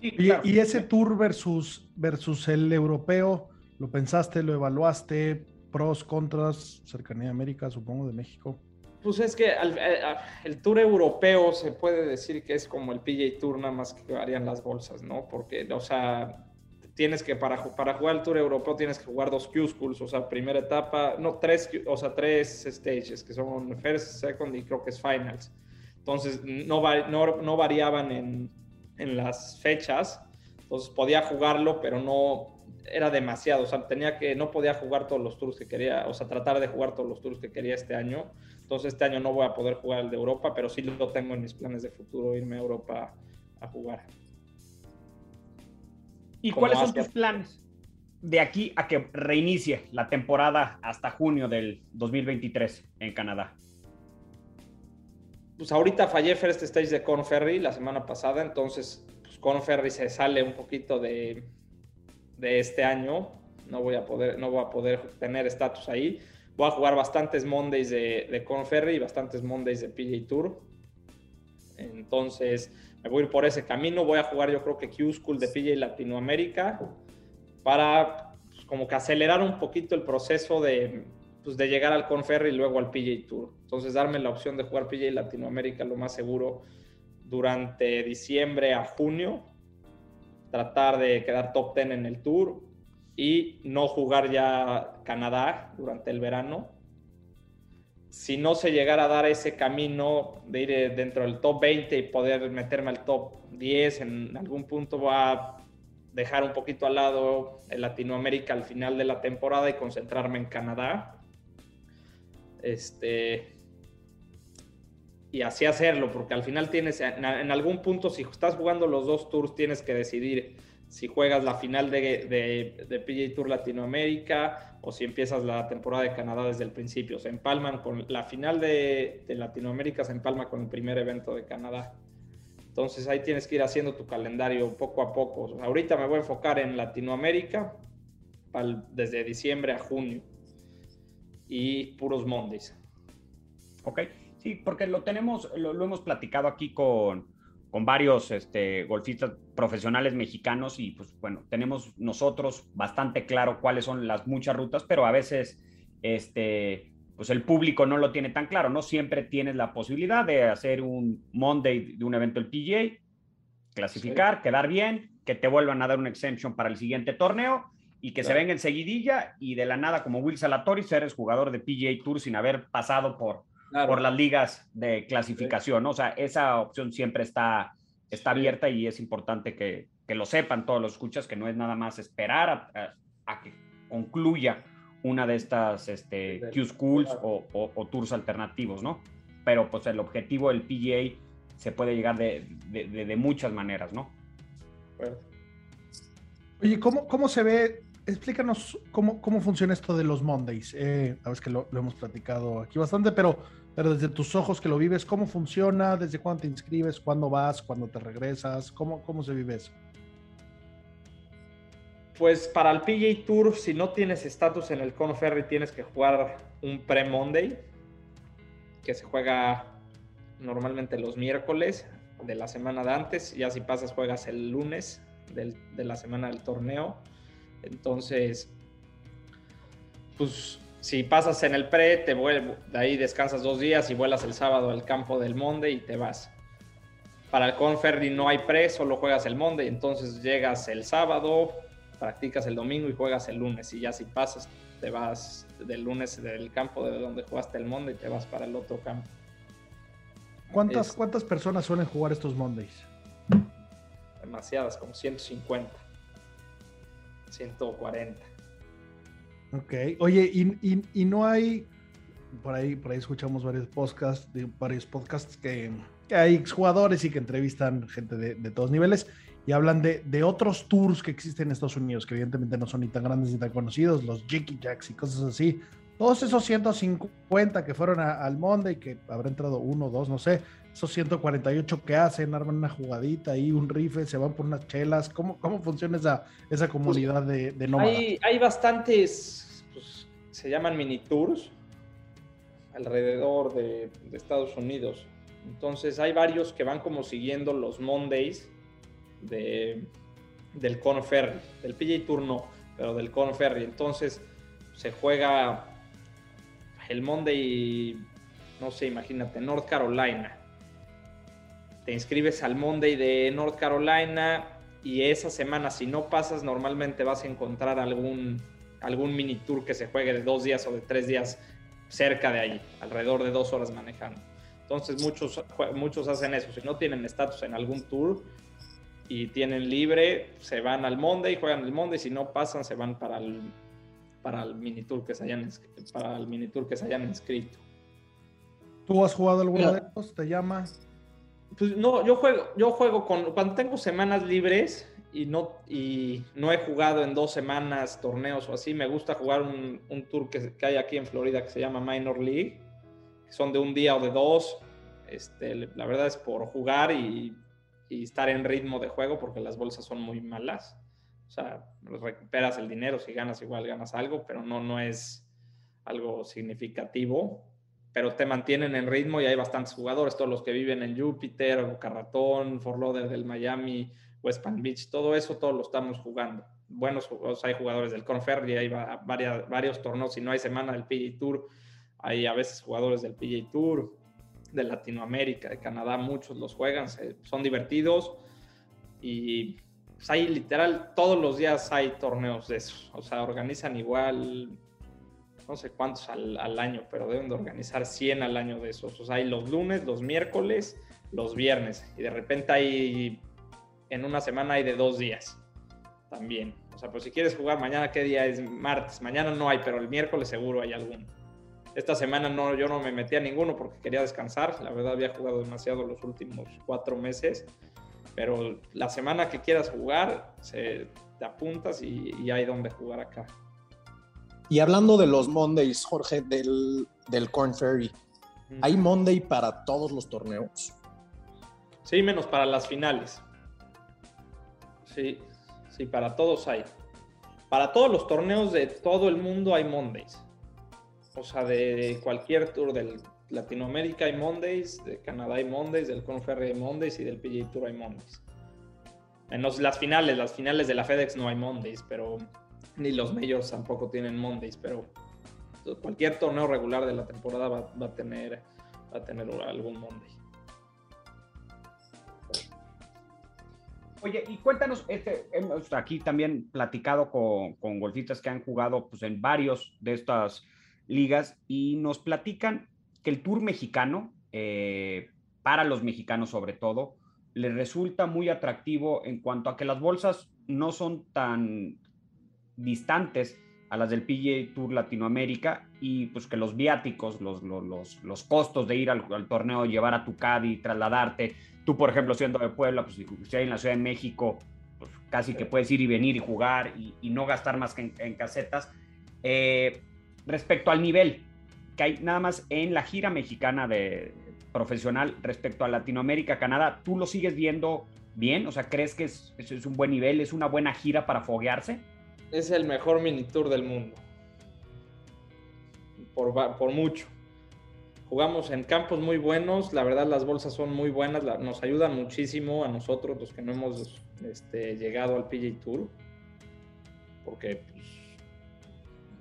y, ese tour versus, versus el europeo, ¿lo pensaste, lo evaluaste? Pros, contras, cercanía de América, supongo, de México. Pues es que eh, el, tour europeo se puede decir que es como el PJ Tour, nada más que varían las bolsas, ¿no? Porque, o sea, tienes que, para, para jugar el Tour Europeo, tienes que jugar dos Q-Schools, o sea, primera etapa, no, tres, o sea, tres stages, que son First, Second y creo que es Finals. Entonces, no, no, no variaban en, en, las fechas, entonces podía jugarlo, pero no era demasiado, o sea, tenía que, no podía jugar todos los tours que quería, o sea, tratar de jugar todos los tours que quería este año. Entonces, este año no voy a poder jugar el de Europa, pero sí lo tengo en mis planes de futuro, irme a Europa a jugar. ¿Y cuáles son tus planes de aquí a que reinicie la temporada hasta junio del 2023 en Canadá? Pues ahorita fallé First Stage de Conferry la semana pasada, entonces pues Conferry se sale un poquito de, de este año. No voy a poder, no voy a poder tener estatus ahí. Voy a jugar bastantes Mondays de, de Conferry y bastantes Mondays de PJ Tour. Entonces, me voy a ir por ese camino. Voy a jugar, yo creo que Q School de PJ Latinoamérica para pues, como que acelerar un poquito el proceso de, pues, de llegar al Conferry y luego al PJ Tour. Entonces, darme la opción de jugar PJ Latinoamérica lo más seguro durante diciembre a junio. Tratar de quedar top 10 en el Tour y no jugar ya Canadá durante el verano si no se llegara a dar ese camino de ir eh, dentro del top 20 y poder meterme al top 10, en algún punto va a dejar un poquito al lado el Latinoamérica al final de la temporada y concentrarme en Canadá. Este, y así hacerlo, porque al final tienes, en, algún punto, si estás jugando los dos tours, tienes que decidir si juegas la final de, de, de Tour Latinoamérica o si empiezas la temporada de Canadá desde el principio. Se empalman con la final de, Latinoamérica, se empalma con el primer evento de Canadá. Entonces ahí tienes que ir haciendo tu calendario poco a poco. ahorita me voy a enfocar en Latinoamérica desde diciembre a junio y puros Mondays. Ok, sí, porque lo tenemos, lo, hemos platicado aquí con, con varios este, golfistas profesionales mexicanos y pues bueno, tenemos nosotros bastante claro cuáles son las muchas rutas, pero a veces este, pues el público no lo tiene tan claro, ¿no? Siempre tienes la posibilidad de hacer un Monday de un evento del PGA, clasificar, quedar bien, que te vuelvan a dar una exemption para el siguiente torneo y que se venga en seguidilla y de la nada como Will Salatoris eres jugador de PGA Tour sin haber pasado por, por las ligas de clasificación, ¿no? O sea, esa opción siempre está, está abierta y es importante que, que, lo sepan todos los escuchas, que no es nada más esperar a que concluya una de estas este, Q-Schools o, tours alternativos, ¿no? Pero pues el objetivo del PGA se puede llegar de, de, muchas maneras, ¿no? Oye, ¿cómo, ¿cómo, se ve? Explícanos cómo, cómo funciona esto de los Mondays. Eh, a ver, que lo, lo, hemos platicado aquí bastante, pero, pero desde tus ojos que lo vives, ¿cómo funciona? ¿Desde cuándo te inscribes? ¿Cuándo vas? ¿Cuándo te regresas? ¿Cómo, cómo se vive eso? Pues para el PGA Tour, si no tienes estatus en el Conferry, tienes que jugar un pre-Monday, que se juega normalmente los miércoles de la semana de antes. Ya si pasas, juegas el lunes de la semana del torneo. Entonces, pues si pasas en el pre, te vuelvo, de ahí descansas dos días y vuelas el sábado al campo del Monday y te vas. Para el Conferry no hay pre, solo juegas el Monday, entonces llegas el sábado, practicas el domingo y juegas el lunes. Y ya si pasas, te vas del lunes del campo de donde jugaste el Monday y te vas para el otro campo. ¿Cuántas, ¿cuántas personas suelen jugar estos Mondays? Demasiadas, como 150, 140. Ok, oye, y, no hay, por ahí, por ahí escuchamos varios podcasts, varios podcasts que, hay exjugadores y que entrevistan gente de, de todos niveles y hablan de, de, otros tours que existen en Estados Unidos, que evidentemente no son ni tan grandes ni tan conocidos, los Jackie Jacks y cosas así. Todos esos 150 que fueron al Monday, que habrá entrado uno, dos, no sé, esos 148 que hacen, arman una jugadita ahí, un rifle, se van por unas chelas. ¿Cómo, cómo funciona esa, esa comunidad de, de nómadas? Hay, hay bastantes, pues, se llaman mini tours alrededor de, de Estados Unidos. Entonces hay varios que van como siguiendo los Mondays de, del Ferry del PJ Tour no, pero del Ferry Entonces se juega el Monday, no sé, imagínate, North Carolina. Te inscribes al Monday de North Carolina y esa semana, si no pasas, normalmente vas a encontrar algún, algún mini tour que se juegue de dos días o de tres días cerca de ahí, alrededor de dos horas manejando. Entonces muchos, muchos hacen eso. Si no tienen estatus en algún tour, y tienen libre, se van al Monday, juegan el Monday, si no pasan, se van para el, para el mini tour que se hayan, para el mini tour que se hayan inscrito. ¿Tú has jugado alguno de estos? ¿Te llama? Pues no, yo juego, yo juego con, cuando tengo semanas libres y no, y no he jugado en dos semanas torneos o así, me gusta jugar un, un tour que, que, hay aquí en Florida que se llama Minor League, son de un día o de dos. Este, la verdad es por jugar y y estar en ritmo de juego porque las bolsas son muy malas. O sea, recuperas el dinero, si ganas igual ganas algo, pero no, no es algo significativo. Pero te mantienen en ritmo y hay bastantes jugadores, todos los que viven en Júpiter, Boca Ratón, Fort del Miami, West Palm Beach, todo eso, todos lo estamos jugando. Buenos jugadores, hay jugadores del Conferry, hay varias, varios torneos, si no hay semana del PGA Tour, hay a veces jugadores del PGA Tour, de Latinoamérica, de Canadá, muchos los juegan, son divertidos y pues, hay literal todos los días hay torneos de eso, o sea, organizan igual, no sé cuántos al, año, pero deben de organizar 100 al año de esos, o sea, hay los lunes, los miércoles, los viernes y de repente hay, en una semana hay de dos días también. O sea, pues si quieres jugar mañana, ¿qué día es? Martes. Mañana no hay, pero el miércoles seguro hay alguno. Esta semana no, yo no me metí a ninguno porque quería descansar. La verdad había jugado demasiado los últimos cuatro meses. Pero la semana que quieras jugar, se, te apuntas y, hay donde jugar acá. Y hablando de los Mondays, Jorge, del, del Corn Ferry, ¿hay Monday para todos los torneos? Sí, menos para las finales. Sí, sí, para todos hay. Para todos los torneos de todo el mundo hay Mondays. O sea, de cualquier tour del Latinoamérica hay Mondays, de Canadá hay Mondays, del Conferry hay Mondays y del PGA Tour hay Mondays. Menos las finales, las finales de la FedEx no hay Mondays, pero ni los Majors tampoco tienen Mondays, pero cualquier torneo regular de la temporada va, va a tener va a tener algún Monday. Oye, y cuéntanos, este, hemos aquí también platicado con, con golfistas que han jugado pues, en varios de estas ligas y nos platican que el Tour mexicano, eh, para los mexicanos sobre todo, les resulta muy atractivo en cuanto a que las bolsas no son tan distantes a las del PGA Tour Latinoamérica y pues que los viáticos, los, los, los costos de ir al, al, torneo, llevar a tu caddy, trasladarte, tú por ejemplo siendo de Puebla, pues si hay en la Ciudad de México, pues casi que puedes ir y venir y jugar y, no gastar más que en, casetas. Eh, respecto al nivel que hay nada más en la gira mexicana de profesional respecto a Latinoamérica, Canadá, ¿tú lo sigues viendo bien? O sea, ¿crees que es un buen nivel, es una buena gira para foguearse? Es el mejor mini tour del mundo. Por, por, mucho. Jugamos en campos muy buenos, la verdad las bolsas son muy buenas, nos ayudan muchísimo a nosotros los que no hemos este, llegado al PGA Tour, porque pues,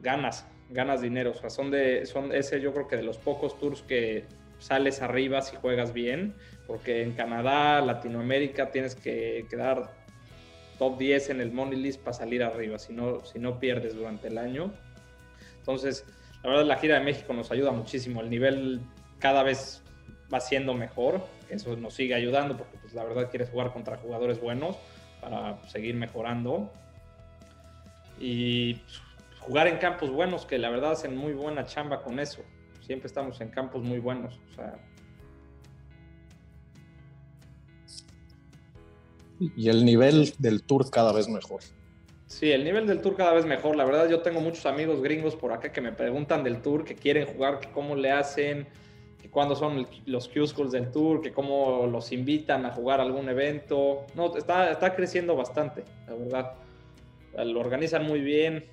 ganas, ganas dinero, o sea, son de, son ese yo creo que de los pocos tours que sales arriba si juegas bien, porque en Canadá, Latinoamérica tienes que quedar top 10 en el money list para salir arriba, si no, si no pierdes durante el año. Entonces, la verdad, la gira de México nos ayuda muchísimo. El nivel cada vez va siendo mejor. Eso nos sigue ayudando porque, pues, la verdad, quieres jugar contra jugadores buenos para seguir mejorando. Y jugar en campos buenos, que la verdad hacen muy buena chamba con eso. Siempre estamos en campos muy buenos. O sea, y el nivel del tour cada vez mejor. Sí, el nivel del tour cada vez mejor. La verdad, yo tengo muchos amigos gringos por acá que me preguntan del tour, que quieren jugar, que cómo le hacen, que cuándo son los Q-Schools del tour, que cómo los invitan a jugar algún evento. No, está, está creciendo bastante, la verdad. Lo organizan muy bien.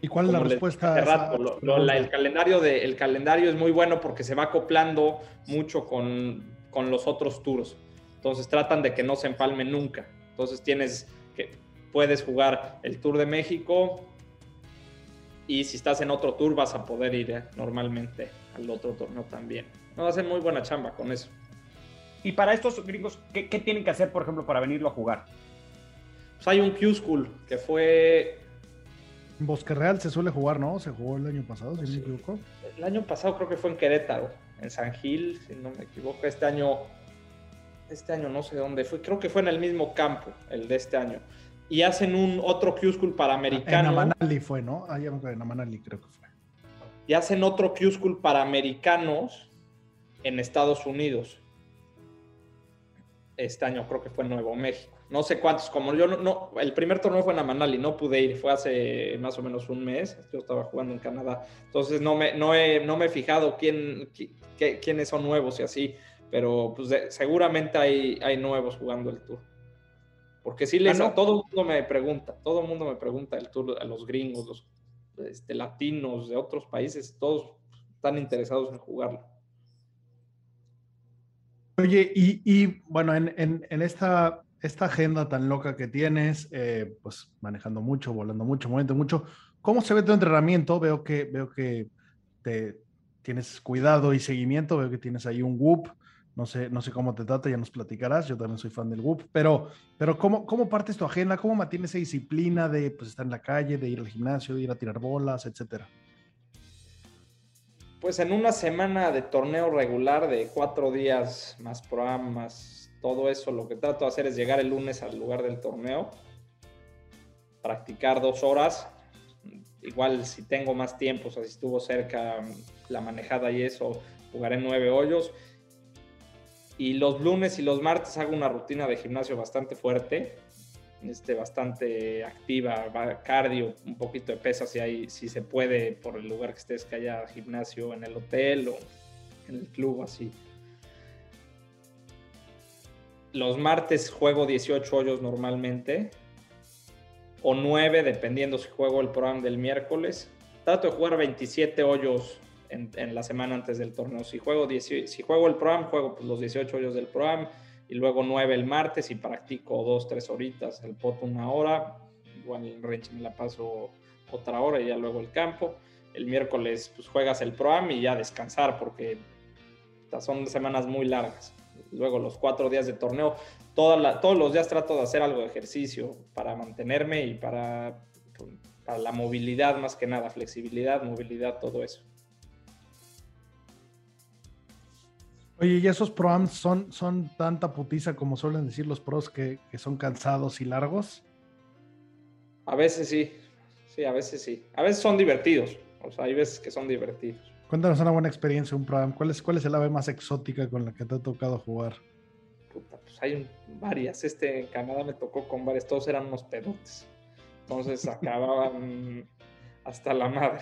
¿Y cuál es la respuesta? Rato, lo, lo, la, el, calendario de, el calendario es muy bueno porque se va acoplando mucho con, con los otros tours. Entonces tratan de que no se empalmen nunca. Entonces tienes que puedes jugar el Tour de México y si estás en otro tour vas a poder ir eh, normalmente al otro torneo también. No, hacen muy buena chamba con eso. Y para estos gringos, ¿qué, ¿qué, tienen que hacer, por ejemplo, para venirlo a jugar? Pues hay un Q-School que fue... En Bosque Real se suele jugar, ¿no? Se jugó el año pasado, si sí. no me equivoco. El año pasado creo que fue en Querétaro, en San Gil, si no me equivoco. Este año este año no sé dónde fue, creo que fue en el mismo campo, el de este año. Y hacen un otro Q-School para americano. En Amanali fue, ¿no? Ah, ya me acuerdo, en Amanali creo que fue. Y hacen otro Q-School para americanos en Estados Unidos. Este año creo que fue en Nuevo México. No sé cuántos, como yo no, no, el primer torneo fue en Amanali, no pude ir, fue hace más o menos un mes, yo estaba jugando en Canadá, entonces no me, no he, no me he fijado quién, quién, quiénes son nuevos y así, pero pues de, seguramente hay, hay nuevos jugando el tour. Porque sí les, ah, no. todo el mundo me pregunta, todo el mundo me pregunta el tour a los gringos, los este, latinos de otros países, todos están interesados en jugarlo. Oye, y, y bueno, en, en, en, esta, esta agenda tan loca que tienes, eh, pues manejando mucho, volando mucho, moviendo mucho, ¿cómo se ve tu entrenamiento? Veo que, veo que te, tienes cuidado y seguimiento, veo que tienes ahí un whoop, no sé, no sé cómo te trata, ya nos platicarás, yo también soy fan del WUP, pero, pero ¿cómo, ¿cómo partes tu agenda? ¿Cómo mantienes esa disciplina de pues, estar en la calle, de ir al gimnasio, de ir a tirar bolas, etcétera? Pues en una semana de torneo regular de cuatro días más pro más todo eso, lo que trato de hacer es llegar el lunes al lugar del torneo, practicar dos horas, igual si tengo más tiempo, o sea, si estuvo cerca la manejada y eso, jugaré nueve hoyos y los lunes y los martes hago una rutina de gimnasio bastante fuerte, este, bastante activa, cardio, un poquito de pesas si, hay, si se puede por el lugar que estés, que haya gimnasio en el hotel o en el club así. los martes juego 18 hoyos normalmente, o 9 dependiendo si juego el programa del miércoles. Trato de jugar 27 hoyos en, en la semana antes del torneo. Si juego, 10 si juego el programa, juego pues, los 18 hoyos del programa y luego 9 el martes y practico 2, 3 horitas, el pot una hora, igual el range me la paso otra hora y ya luego el campo. El miércoles pues juegas el programa y ya descansar porque son semanas muy largas. Luego los cuatro días de torneo, toda la, todos los días trato de hacer algo de ejercicio para mantenerme y para, para la movilidad más que nada, flexibilidad, movilidad, todo eso. Oye, ¿y esos proams son, son tanta putiza como suelen decir los pros que, que, son cansados y largos? A veces sí, sí, a veces sí. A veces son divertidos, o sea, hay veces que son divertidos. Cuéntanos una buena experiencia, un proam. ¿Cuál es, ¿Cuál es el ave más exótica con la que te ha tocado jugar? Puta, pues hay varias. Este en Canadá me tocó con varias, todos eran unos pedotes. Entonces acababan hasta la madre.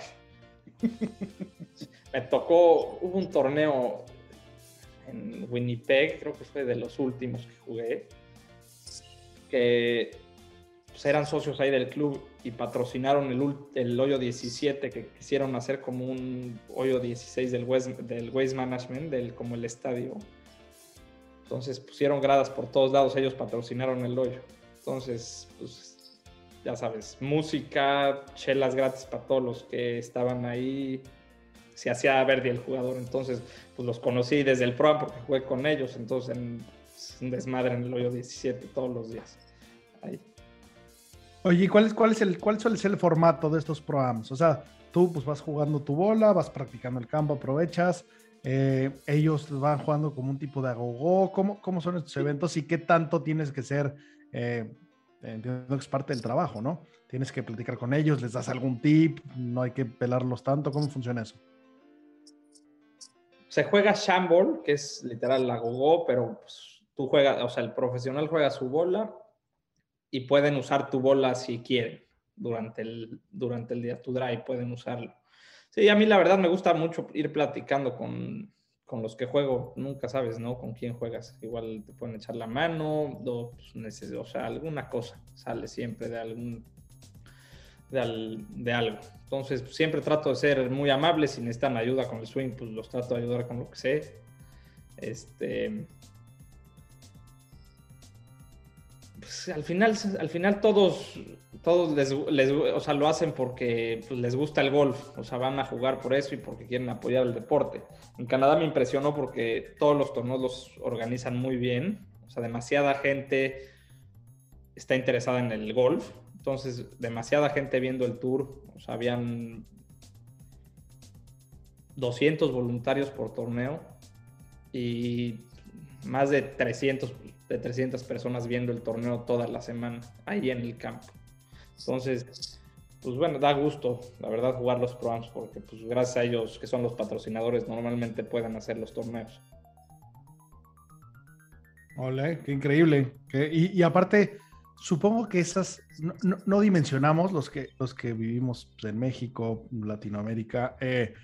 me tocó, hubo un torneo en Winnipeg, creo que fue de los últimos que jugué, que pues, eran socios ahí del club y patrocinaron el, el, hoyo 17 que quisieron hacer como un hoyo 16 del waste, del waste management, del, como el estadio. Entonces pusieron gradas por todos lados, ellos patrocinaron el hoyo. Entonces, pues ya sabes, música, chelas gratis para todos los que estaban ahí. Se hacía Verdi el jugador, entonces pues los conocí desde el Pro porque jugué con ellos, entonces en, un desmadre en el hoyo 17 todos los días. Ahí. Oye, ¿cuál, es, cuál, es el, ¿cuál suele ser el formato de estos proams? O sea, tú pues vas jugando tu bola, vas practicando el campo, aprovechas, eh, ellos van jugando como un tipo de agogó, ¿Cómo, ¿cómo son estos eventos y qué tanto tienes que ser? Eh, entiendo que es parte del trabajo, ¿no? Tienes que platicar con ellos, les das algún tip, no hay que pelarlos tanto, ¿cómo funciona eso? Se juega Shambol, que es literal la gogo, pero pues, tú juegas, o sea, el profesional juega su bola y pueden usar tu bola si quieren durante el, durante el día, tu drive, pueden usarlo. Sí, a mí la verdad me gusta mucho ir platicando con, con los que juego, nunca sabes, ¿no? Con quién juegas. Igual te pueden echar la mano, o, pues, o sea, alguna cosa sale siempre de algún de, al, de algo. Entonces, pues, siempre trato de ser muy amable. Si necesitan ayuda con el swing, pues los trato de ayudar con lo que sé. Este. Pues, al final, al final todos, todos les, o sea, lo hacen porque pues, les gusta el golf, o sea, van a jugar por eso y porque quieren apoyar el deporte. En Canadá me impresionó porque todos los torneos los organizan muy bien, o sea, demasiada gente está interesada en el golf, entonces demasiada gente viendo el tour, habían 200 voluntarios por torneo y más de 300 de 300 personas viendo el torneo toda la semana ahí en el campo. Entonces, pues bueno, da gusto, la verdad, jugar los proams porque pues gracias a ellos que son los patrocinadores normalmente pueden hacer los torneos. Hola, qué increíble. y, aparte, supongo que esas no, no, dimensionamos los que los que vivimos pues, en México, Latinoamérica. Eh,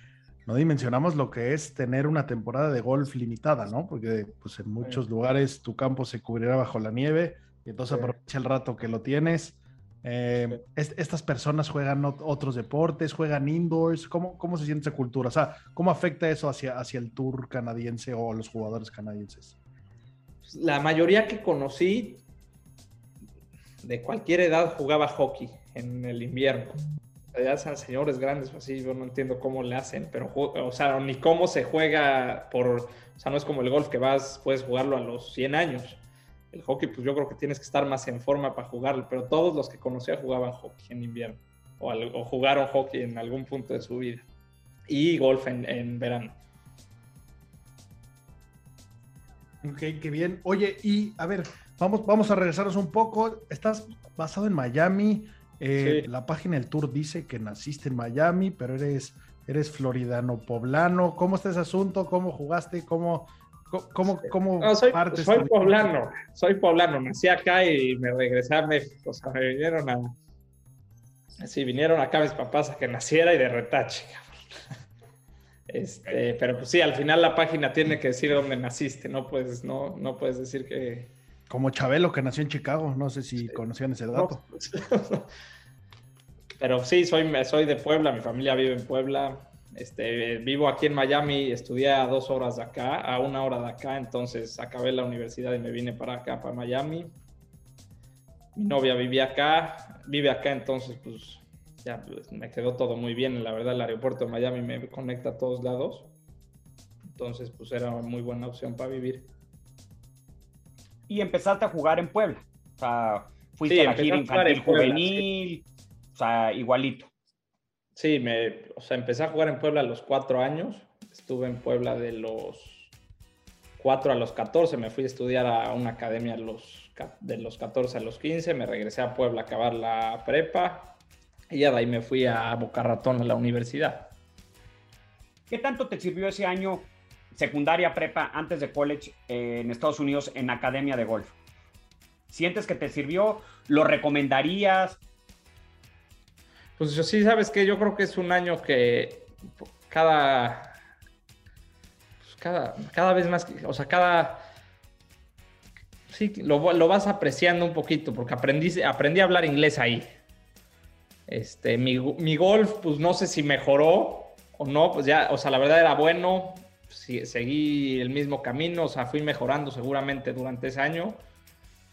no dimensionamos lo que es tener una temporada de golf limitada, ¿no? Porque pues en muchos lugares tu campo se cubrirá bajo la nieve y entonces aprovecha el rato que lo tienes. Eh, estas personas juegan otros deportes, juegan indoors. ¿Cómo, ¿Cómo se siente esa cultura? O sea, ¿cómo afecta eso hacia, hacia el tour canadiense o los jugadores canadienses? La mayoría que conocí de cualquier edad jugaba hockey en el invierno ya sean señores grandes, así yo no entiendo cómo le hacen, pero, o sea, ni cómo se juega por, o sea, no es como el golf que vas, puedes jugarlo a los 100 años. El hockey, pues yo creo que tienes que estar más en forma para jugarlo, pero todos los que conocía jugaban hockey en invierno, o, o jugaron hockey en algún punto de su vida, y golf en, en verano. Ok, qué bien. Oye, y a ver, vamos, vamos a regresarnos un poco. Estás basado en Miami. Eh, la página del tour dice que naciste en Miami, pero eres, eres floridano poblano. ¿Cómo está ese asunto? ¿Cómo jugaste? ¿Cómo, cómo, cómo soy, soy poblano, soy poblano. Nací acá y me regresé a México. O sea, me vinieron a. Sí, vinieron acá mis papás a que naciera y de retache. Este, pero pues sí, al final la página tiene que decir dónde naciste, no puedes, no, no puedes decir que, Como Chabelo, que nació en Chicago. No sé si conocían ese dato. Pero sí, soy, soy de Puebla, mi familia vive en Puebla. Este, vivo aquí en Miami, estudié a dos horas de acá, a una hora de acá, entonces acabé la universidad y me vine para acá, para Miami. Mi novia vivía acá, vive acá, entonces pues ya pues, me quedó todo muy bien. La verdad, el aeropuerto de Miami me conecta a todos lados. Entonces, pues era muy buena opción para vivir. Y empezaste a jugar en Puebla. O sea, fuiste a la gira infantil juvenil, o sea, igualito. Sí, me, o sea, empecé a jugar en Puebla a los cuatro años. Estuve en Puebla de los cuatro a los 14. Me fui a estudiar a una academia los, de los 14 a los 15. Me regresé a Puebla a acabar la prepa. Y ya de ahí me fui a Boca Ratón a la universidad. ¿Qué tanto te sirvió ese año secundaria prepa antes de college eh, en Estados Unidos en academia de golf? ¿Sientes que te sirvió? ¿Lo recomendarías? Pues sí, sabes que yo creo que es un año que cada, pues cada, cada vez más, o sea, cada, sí, lo, lo, vas apreciando un poquito, porque aprendí, aprendí a hablar inglés ahí. Este, mi, mi, golf, pues no sé si mejoró o no, pues ya, o sea, la verdad era bueno, seguí el mismo camino, o sea, fui mejorando seguramente durante ese año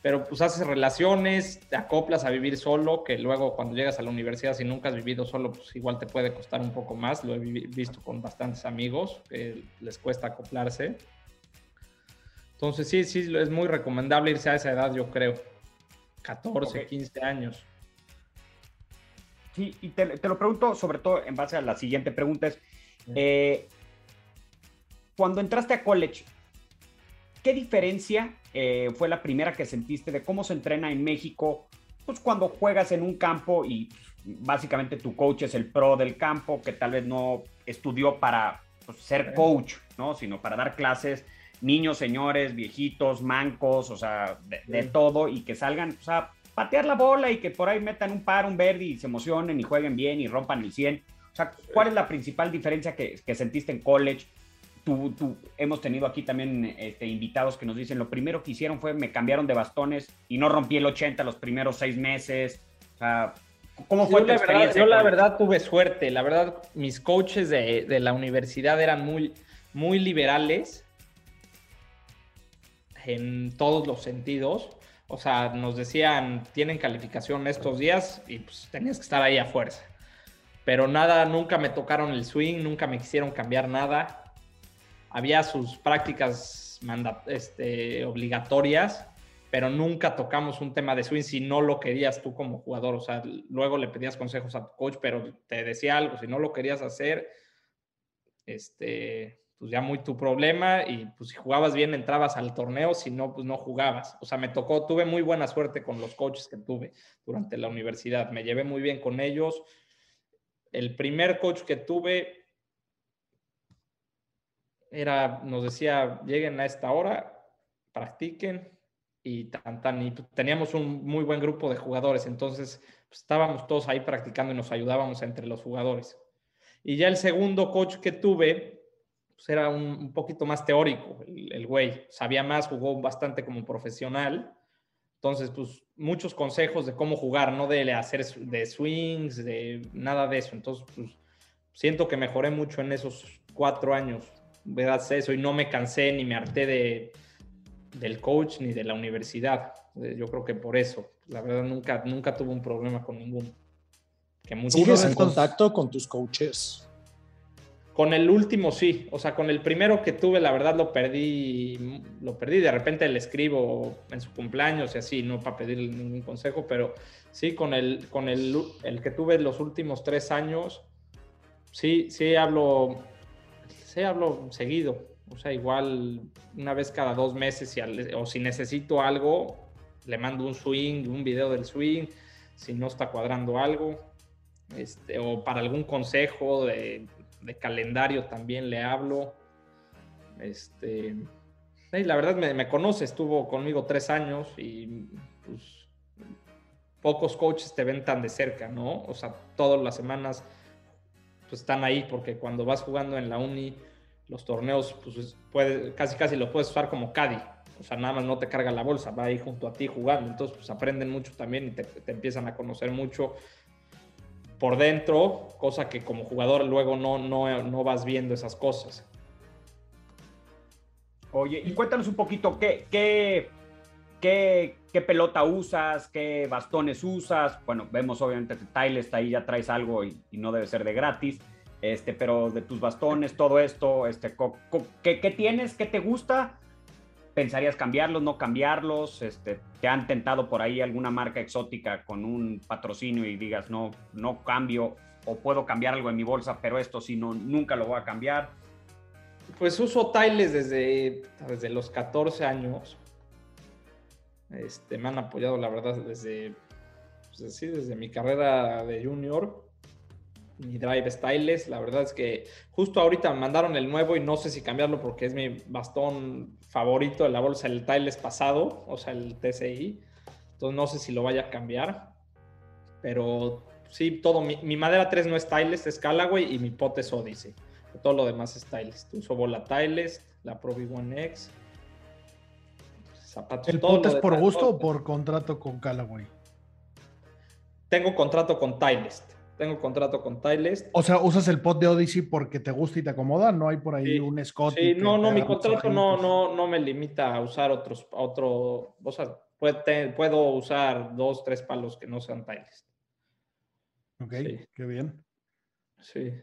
pero pues haces relaciones, te acoplas a vivir solo, que luego cuando llegas a la universidad, si nunca has vivido solo, pues igual te puede costar un poco más. Lo he visto con bastantes amigos que les cuesta acoplarse. Entonces sí, sí, es muy recomendable irse a esa edad, yo creo. 14, 15 años. Sí, y te, lo pregunto sobre todo en base a la siguiente pregunta. Es, eh, cuando entraste a college, ¿qué diferencia eh, fue la primera que sentiste de cómo se entrena en México? Pues cuando juegas en un campo y básicamente tu coach es el pro del campo, que tal vez no estudió para pues, ser coach, ¿no? Sino para dar clases, niños, señores, viejitos, mancos, o sea, de, todo, y que salgan o sea, patear la bola y que por ahí metan un par, un verde y se emocionen y jueguen bien y rompan el 100. O sea, ¿cuál es la principal diferencia que, que sentiste en college? Tú, hemos tenido aquí también este, invitados que nos dicen, lo primero que hicieron fue me cambiaron de bastones y no rompí el 80 los primeros seis meses. O sea, ¿cómo fue yo, la verdad, yo la verdad tuve suerte. La verdad, mis coaches de, de, la universidad eran muy, muy liberales en todos los sentidos. O sea, nos decían, tienen calificación estos días y pues tenías que estar ahí a fuerza. Pero nada, nunca me tocaron el swing, nunca me quisieron cambiar nada había sus prácticas este, obligatorias, pero nunca tocamos un tema de swing si no lo querías tú como jugador. O sea, luego le pedías consejos a tu coach, pero te decía algo, si no lo querías hacer, este, pues ya muy tu problema y pues si jugabas bien entrabas al torneo, si no, pues no jugabas. O sea, me tocó, tuve muy buena suerte con los coaches que tuve durante la universidad, me llevé muy bien con ellos. El primer coach que tuve era, nos decía, lleguen a esta hora, practiquen y tan, tan. Y teníamos un muy buen grupo de jugadores, entonces pues, estábamos todos ahí practicando y nos ayudábamos entre los jugadores. Y ya el segundo coach que tuve, pues era un, poquito más teórico, el, güey, sabía más, jugó bastante como profesional. Entonces, pues muchos consejos de cómo jugar, no de hacer de swings, de nada de eso. Entonces, pues siento que mejoré mucho en esos cuatro años veas eso y no me cansé ni me harté de, del coach ni de la universidad. Eh, yo creo que por eso, la verdad nunca, nunca tuve un problema con ninguno. Que ¿Sigues en contacto con tus coaches? Con el último sí, o sea, con el primero que tuve, la verdad lo perdí, lo perdí, de repente le escribo en su cumpleaños y así, no para pedirle ningún consejo, pero sí, con el, con el, el que tuve los últimos tres años, sí, sí hablo hablo seguido. O sea, igual una vez cada dos meses, o si necesito algo, le mando un swing, un video del swing, si no está cuadrando algo. Este, o para algún consejo de, calendario también le hablo. Este, la verdad me, conoce, estuvo conmigo tres años y pues, pocos coaches te ven tan de cerca, ¿no? O sea, todas las semanas pues, están ahí porque cuando vas jugando en la uni los torneos, pues puede, casi casi lo puedes usar como caddy. O sea, nada más no te carga la bolsa, va ahí junto a ti jugando. Entonces, pues aprenden mucho también y te, te empiezan a conocer mucho por dentro, cosa que como jugador luego no, no, no vas viendo esas cosas. Oye, y cuéntanos un poquito, ¿qué, qué, qué, qué pelota usas? ¿Qué bastones usas? Bueno, vemos obviamente que Tiles ahí ya traes algo y, y, no debe ser de gratis. Este, pero de tus bastones, todo esto, este, ¿qué, ¿qué, tienes? ¿Qué te gusta? ¿Pensarías cambiarlos, no cambiarlos? Este, ¿Te han tentado por ahí alguna marca exótica con un patrocinio y digas, no, no cambio o puedo cambiar algo en mi bolsa, pero esto sí, no, nunca lo voy a cambiar? Pues uso Tiles desde, desde los 14 años. Este, me han apoyado, la verdad, desde, pues, sí, desde mi carrera de junior. Mi drive Styles, la verdad es que justo ahorita me mandaron el nuevo y no sé si cambiarlo porque es mi bastón favorito de la bolsa, el Tiles pasado, o sea, el TCI. Entonces no sé si lo vaya a cambiar. Pero sí, todo. Mi, mi madera 3 no es Tiles, es Callaway y mi pot es Odyssey. Todo lo demás es Tiles. Uso volatiles, la Pro V1X. Zapatos, ¿El pot es por gusto o por contrato con Callaway? Tengo contrato con Tilest. Tengo contrato con Tilest. O sea, usas el pot de Odyssey porque te gusta y te acomoda. No hay por ahí sí. un Scott. Sí, no, no, mi contrato no, no, no me limita a usar otros, otro, o sea, puede, puedo usar dos, tres palos que no sean Tilest. Ok, sí. qué bien. Sí.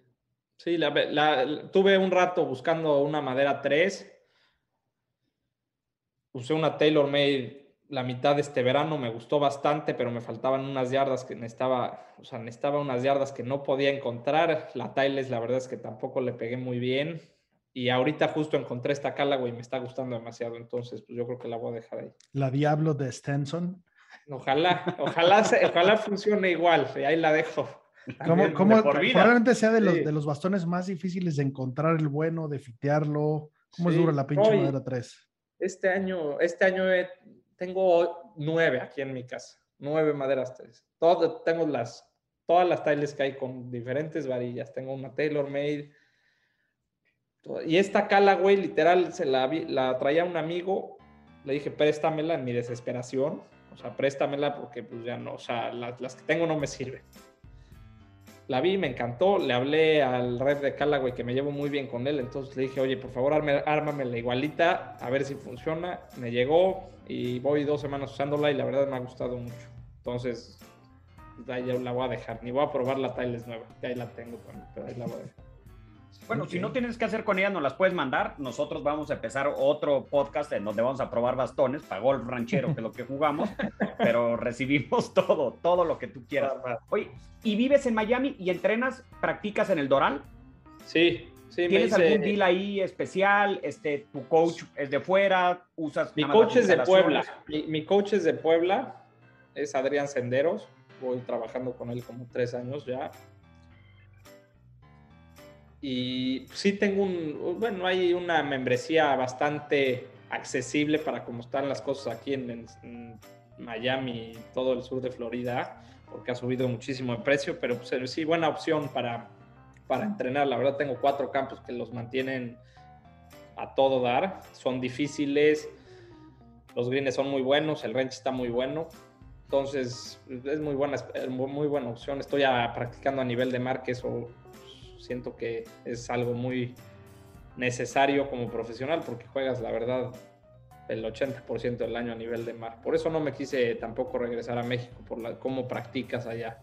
Sí, la, la, tuve un rato buscando una madera 3. Usé una Taylor Made la mitad de este verano, me gustó bastante, pero me faltaban unas yardas que necesitaba, o sea, necesitaba unas yardas que no podía encontrar. La Tiles, la verdad es que tampoco le pegué muy bien. Y ahorita justo encontré esta Callaway y me está gustando demasiado, entonces pues yo creo que la voy a dejar ahí. La Diablo de Stenson. Ojalá, ojalá, ojalá funcione igual, y ahí la dejo. ¿Cómo, cómo probablemente sea de los, sí. de los bastones más difíciles de encontrar el bueno, de fitearlo. ¿Cómo sí. es dura la pinche madera 3? Este año, este año he, tengo nueve aquí en mi casa. Nueve maderas 3. Todo, tengo las, todas las tiles que hay con diferentes varillas. Tengo una Taylor Made. Y esta Callaway, literal, se la, la traía un amigo. Le dije, préstamela en mi desesperación. O sea, préstamela porque pues ya no, o sea, las, las que tengo no me sirven la vi, me encantó, le hablé al rep de Callaway que me llevo muy bien con él, entonces le dije, oye, por favor, ármame la igualita, a ver si funciona. Me llegó y voy dos semanas usándola y la verdad me ha gustado mucho. Entonces, ahí la voy a dejar, ni voy a probar la Tiles nueva, que ahí la tengo, pero ahí la voy a dejar. Bueno, okay. si no tienes que hacer con ella, nos las puedes mandar. Nosotros vamos a empezar otro podcast en donde vamos a probar bastones para golf ranchero, que es lo que jugamos, pero recibimos todo, todo lo que tú quieras. Oye, ¿y vives en Miami y entrenas, practicas en el Doral? Sí, sí. ¿Tienes hice... algún deal ahí especial? Este, ¿Tu coach es de fuera? ¿Usas Mi coach es de Puebla. Mi, mi coach es de Puebla, es Adrián Senderos. Voy trabajando con él como tres años ya y sí tengo un, bueno, hay una membresía bastante accesible para cómo están las cosas aquí en, en, en, Miami y todo el sur de Florida, porque ha subido muchísimo el precio, pero pues, sí, buena opción para, para entrenar. La verdad tengo cuatro campos que los mantienen a todo dar, son difíciles, los greens son muy buenos, el range está muy bueno, entonces es muy buena, muy buena opción. Estoy practicando a nivel de mar, que eso siento que es algo muy necesario como profesional porque juegas, la verdad, el 80% del año a nivel de mar. Por eso no me quise tampoco regresar a México, por la, cómo practicas allá.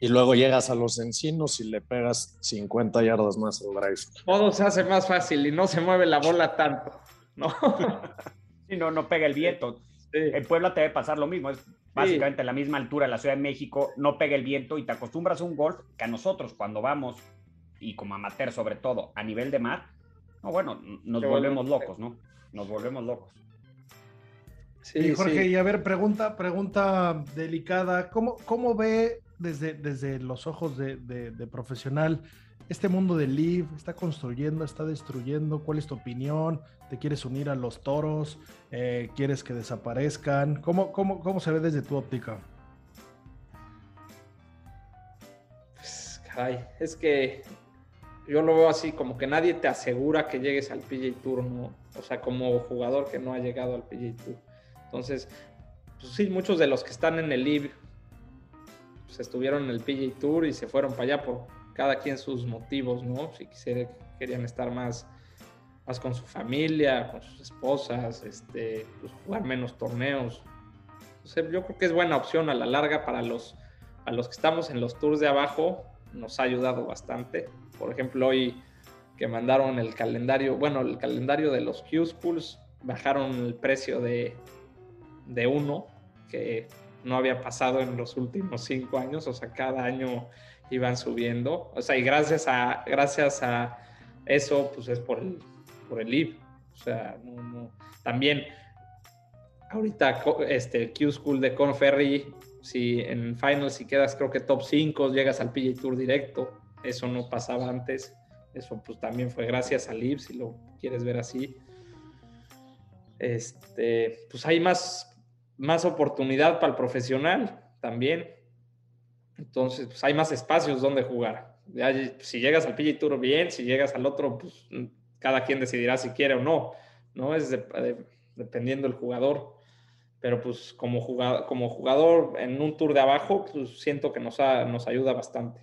Y luego llegas a los encinos y le pegas 50 yardas más al drive. Todo se hace más fácil y no se mueve la bola tanto, ¿no? sí, no, no pega el viento. Sí. En Puebla te debe pasar lo mismo, es básicamente sí. la misma altura de la Ciudad de México, no pega el viento y te acostumbras a un golf que a nosotros cuando vamos, y como amateur sobre todo, a nivel de mar, no, bueno, nos Qué volvemos bueno. locos, ¿no? Nos volvemos locos. Sí, y Jorge, sí. y a ver, pregunta, pregunta delicada, ¿cómo, cómo ve desde, desde los ojos de, de, de profesional este mundo del Live? ¿Está construyendo, está destruyendo? ¿Cuál es tu opinión? ¿Te quieres unir a los toros? Eh, ¿Quieres que desaparezcan? ¿Cómo, cómo, ¿Cómo se ve desde tu óptica? Pues, caray, es que yo lo veo así, como que nadie te asegura que llegues al PJ Tour, ¿no? o sea, como jugador que no ha llegado al PGA Tour. Entonces, pues sí, muchos de los que están en el LIV pues estuvieron en el PGA Tour y se fueron para allá por cada quien sus motivos, ¿no? Si quisiera, querían estar más, más con su familia, con sus esposas, este, pues jugar menos torneos. yo creo que es buena opción a la larga para los, a los que estamos en los tours de abajo, nos ha ayudado bastante. Por ejemplo, hoy que mandaron el calendario, bueno, el calendario de los Q-Schools, bajaron el precio de, de uno, que no había pasado en los últimos cinco años, o sea, cada año iban subiendo, o sea, y gracias a, gracias a eso, pues es por el, por el IB, o sea, no, también ahorita este Q School de Conferry, si en finals si quedas creo que top 5, llegas al PGA Tour directo, eso no pasaba antes, eso pues también fue gracias al IB, si lo quieres ver así. Este, pues hay más más oportunidad para el profesional también. Entonces, pues hay más espacios donde jugar. si llegas al PG Tour, bien. Si llegas al otro, pues cada quien decidirá si quiere o no. ¿no? Es dependiendo del jugador. Pero pues como jugador, como jugador en un tour de abajo, pues siento que nos, ayuda bastante.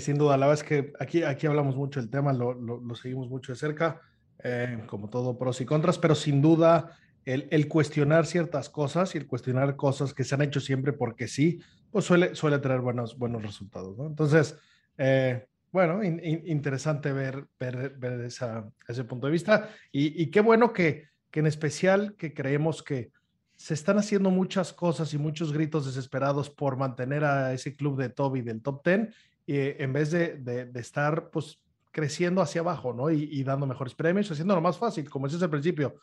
sin duda, la verdad es que aquí, aquí hablamos mucho del tema, lo, lo, seguimos mucho de cerca, eh, como todo pros y contras, pero sin duda el, cuestionar ciertas cosas y el cuestionar cosas que se han hecho siempre porque sí, pues suele, suele traer buenos, buenos resultados, ¿no? Entonces, eh, bueno, interesante ver, ver, ver ese punto de vista y, qué bueno que, que en especial que creemos que se están haciendo muchas cosas y muchos gritos desesperados por mantener a ese club de Toby del top 10 y, en vez de, de, estar pues creciendo hacia abajo, ¿no? Y, y, dando mejores premios, haciendo lo más fácil, como decías al principio,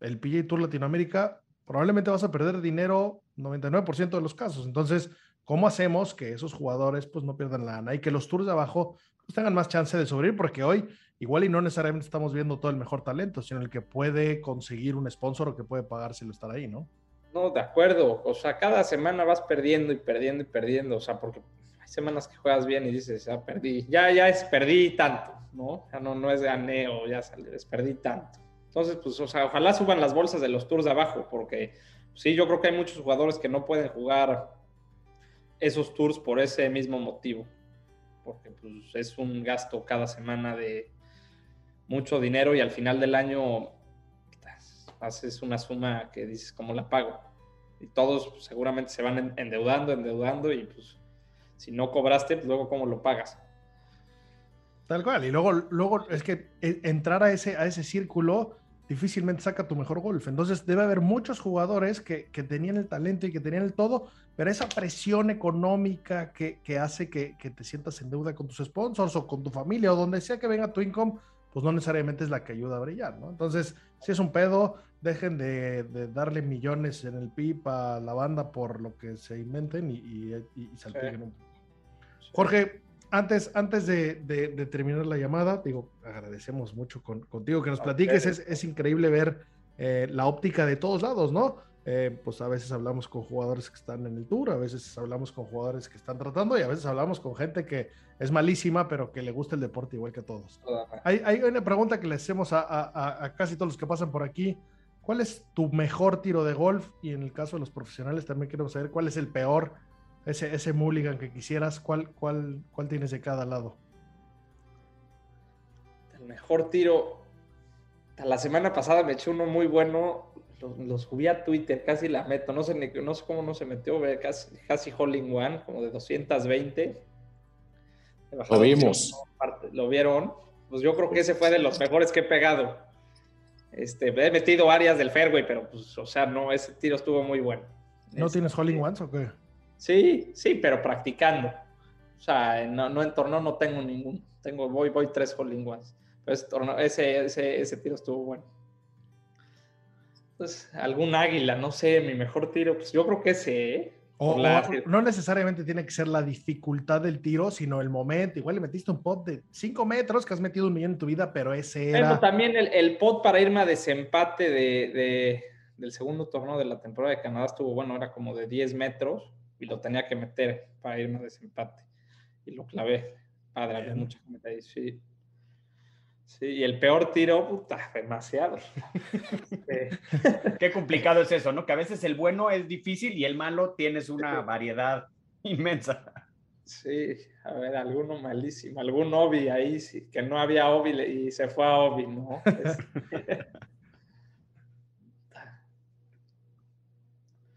el PGA Tour Latinoamérica, probablemente vas a perder dinero 99% de los casos. Entonces, ¿cómo hacemos que esos jugadores pues no pierdan lana y que los tours de abajo pues, tengan más chance de sobrevivir? Porque hoy igual y no necesariamente estamos viendo todo el mejor talento, sino el que puede conseguir un sponsor o que puede pagárselo estar ahí, ¿no? No, de acuerdo. O sea, cada semana vas perdiendo y perdiendo y perdiendo. O sea, porque hay semanas que juegas bien y dices, ya perdí. Ya, ya es perdí tanto, ¿no? Ya no, no es gané o ya es perdí tanto. Entonces, pues, o sea, ojalá suban las bolsas de los tours de abajo, porque sí, yo creo que hay muchos jugadores que no pueden jugar esos tours por ese mismo motivo, porque pues, es un gasto cada semana de mucho dinero y al final del año haces una suma que dices, ¿cómo la pago? Y todos pues, seguramente se van endeudando, endeudando y pues si no cobraste, pues luego cómo lo pagas. Tal cual. Y luego, luego es que eh, entrar a ese, a ese círculo difícilmente saca tu mejor golf. Entonces debe haber muchos jugadores que, tenían el talento y que tenían el todo, pero esa presión económica que, hace que, te sientas en deuda con tus sponsors o con tu familia o donde sea que venga tu income, pues no necesariamente es la que ayuda a brillar, ¿no? Entonces, si es un pedo, dejen de, darle millones en el PIB a la banda por lo que se inventen y, y, Jorge, antes, antes de, terminar la llamada, digo, agradecemos mucho contigo que nos platiques. Es, increíble ver eh, la óptica de todos lados, ¿no? Eh, pues a veces hablamos con jugadores que están en el tour, a veces hablamos con jugadores que están tratando y a veces hablamos con gente que es malísima, pero que le gusta el deporte igual que a todos. Hay, una pregunta que le hacemos a, a casi todos los que pasan por aquí. ¿Cuál es tu mejor tiro de golf? Y en el caso de los profesionales también queremos saber cuál es el peor ese, ese mulligan que quisieras, ¿cuál, cuál, ¿cuál tienes de cada lado? El mejor tiro. La semana pasada me eché uno muy bueno. Lo, subí a Twitter, casi la meto. No sé, no sé cómo no se metió, casi, casi Holling One, como de 220. Lo vimos. Lo vieron. Pues yo creo que ese fue de los mejores que he pegado. Este, he metido áreas del fairway, pero pues, o sea, no, ese tiro estuvo muy bueno. ¿No este, tienes Holling Ones o qué? Sí, sí, pero practicando. O sea, no, no en torneo no tengo ningún. Tengo, voy, voy tres holding ones. Pero ese, ese, ese, tiro estuvo bueno. Pues algún águila, no sé, mi mejor tiro, pues yo creo que ese, ¿eh? O, no necesariamente tiene que ser la dificultad del tiro, sino el momento. Igual le metiste un pot de 5 metros que has metido un millón en tu vida, pero ese era. También el, el, pot para irme a desempate de, de, del segundo torneo de la temporada de Canadá estuvo bueno, era como de 10 metros y lo tenía que meter para irme a desempate. Y lo clavé. Padre, había mucha gente ahí. Sí. Sí, y el peor tiro, puta, demasiado. Qué complicado es eso, ¿no? Que a veces el bueno es difícil y el malo tienes una variedad inmensa. Sí, a ver, alguno malísimo, algún Obi ahí, sí, que no había Obi y se fue a Obi, ¿no?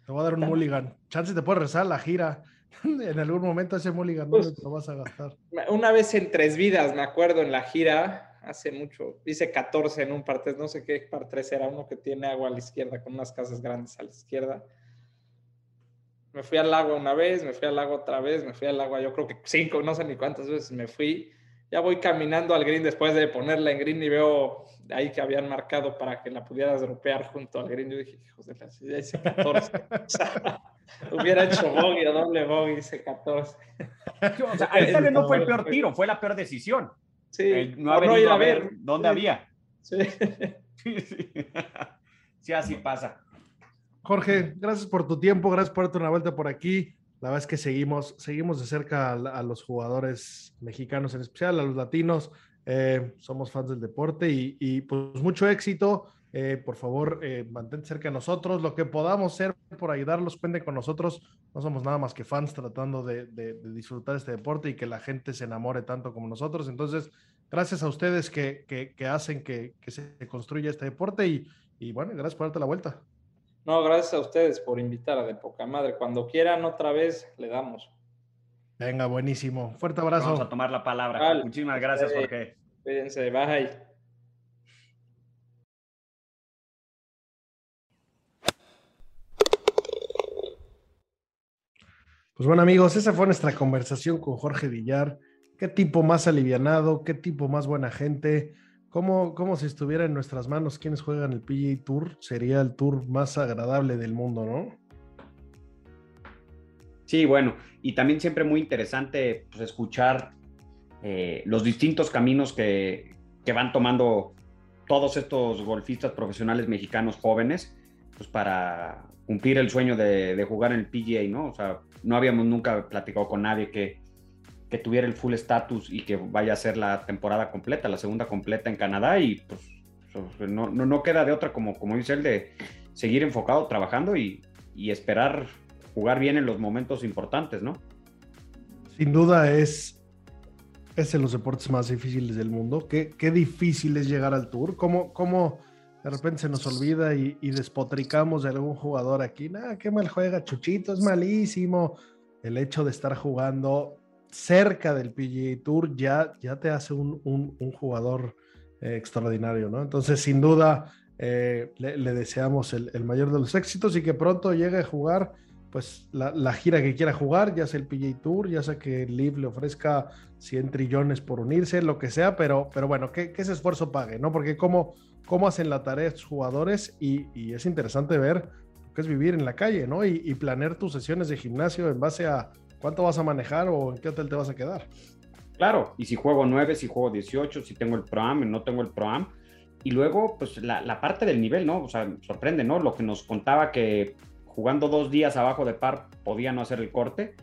Te voy a dar un mulligan. Chance te puede rezar la gira. en algún momento ese mulligan no Pues- te lo vas a gastar. Una vez en Tres Vidas, me acuerdo, en la gira, hace mucho, hice 14 en un par 3, no sé qué par 3 era, uno que tiene agua a la izquierda, con unas casas grandes a la izquierda. Me fui al agua una vez, me fui al agua otra vez, me fui al agua, yo creo que cinco, no sé ni cuántas veces me fui. Ya voy caminando al green después de ponerla en green y veo ahí que habían marcado para que la pudieras dropear junto al green. Yo dije, hijos de la ya hice 14. Hubiera hecho bogey o doble bogey, hice 14. O sea, ahí tal vez no fue el peor tiro, fue la peor decisión. Sí, El no haber no ido a ver ver. dónde Sí. había. Sí. Sí, sí. Sí, así pasa. Jorge, gracias por tu tiempo, gracias por darte una vuelta por aquí. La verdad es que seguimos, seguimos de cerca a, a los jugadores mexicanos, en especial a los latinos. Eh, somos fans del deporte y, y, pues mucho éxito. Eh, por favor, eh, mantente cerca de nosotros. Lo que podamos hacer por ayudarlos, cuenten con nosotros. No somos nada más que fans tratando de, de- de disfrutar este deporte y que la gente se enamore tanto como nosotros. Entonces, gracias a ustedes que, que- que hacen que, que se construya este deporte y, y bueno, gracias por darte la vuelta. No, gracias a ustedes por invitar a De Poca Madre. Cuando quieran otra vez, le damos. Venga, buenísimo. Fuerte abrazo. Vamos a tomar la palabra. Vale. Muchísimas gracias. Jorge. Cuídense, bye. Pues bueno, amigos, esa fue nuestra conversación con Jorge Villar. Qué tipo más alivianado, qué tipo más buena gente. Como, como si estuviera en nuestras manos quienes juegan el PGA Tour, sería el tour más agradable del mundo, ¿no? Sí, bueno, y también siempre muy interesante pues, escuchar eh, los distintos caminos que, que van tomando todos estos golfistas profesionales mexicanos jóvenes, pues para cumplir el sueño de, de jugar en el PGA, ¿no? O sea, no habíamos nunca platicado con nadie que, que tuviera el full status y que vaya a ser la temporada completa, la segunda completa en Canadá y pues no, no, no queda de otra, como, como dice él, de seguir enfocado, trabajando y, y esperar jugar bien en los momentos importantes, ¿no? Sin duda es, es los deportes más difíciles del mundo. Qué, qué difícil es llegar al tour. ¿Cómo, cómo de repente se nos olvida y, despotricamos de algún jugador aquí? Nada, qué mal juega Chuchito, es malísimo. El hecho de estar jugando cerca del PGA Tour ya, ya te hace un, un- jugador eh, extraordinario, ¿no? Entonces, sin duda, eh, le, deseamos el, el mayor de los éxitos y que pronto llegue a jugar pues la, la gira que quiera jugar, ya sea el PGA Tour, ya sea que Live le ofrezca 100 trillones por unirse, lo que sea, pero, pero bueno, que, ese esfuerzo pague, ¿no? Porque cómo, cómo hacen la tarea estos jugadores y, y es interesante ver que es vivir en la calle, ¿no? Y, y planear tus sesiones de gimnasio en base a cuánto vas a manejar o en qué hotel te vas a quedar. Claro, y si juego 9, si juego 18, si tengo el Pro-Am, no tengo el Pro-Am. Y luego, pues la, la parte del nivel, ¿no? O sea, sorprende, ¿no? Lo que nos contaba que jugando dos días abajo de par podía no hacer el corte.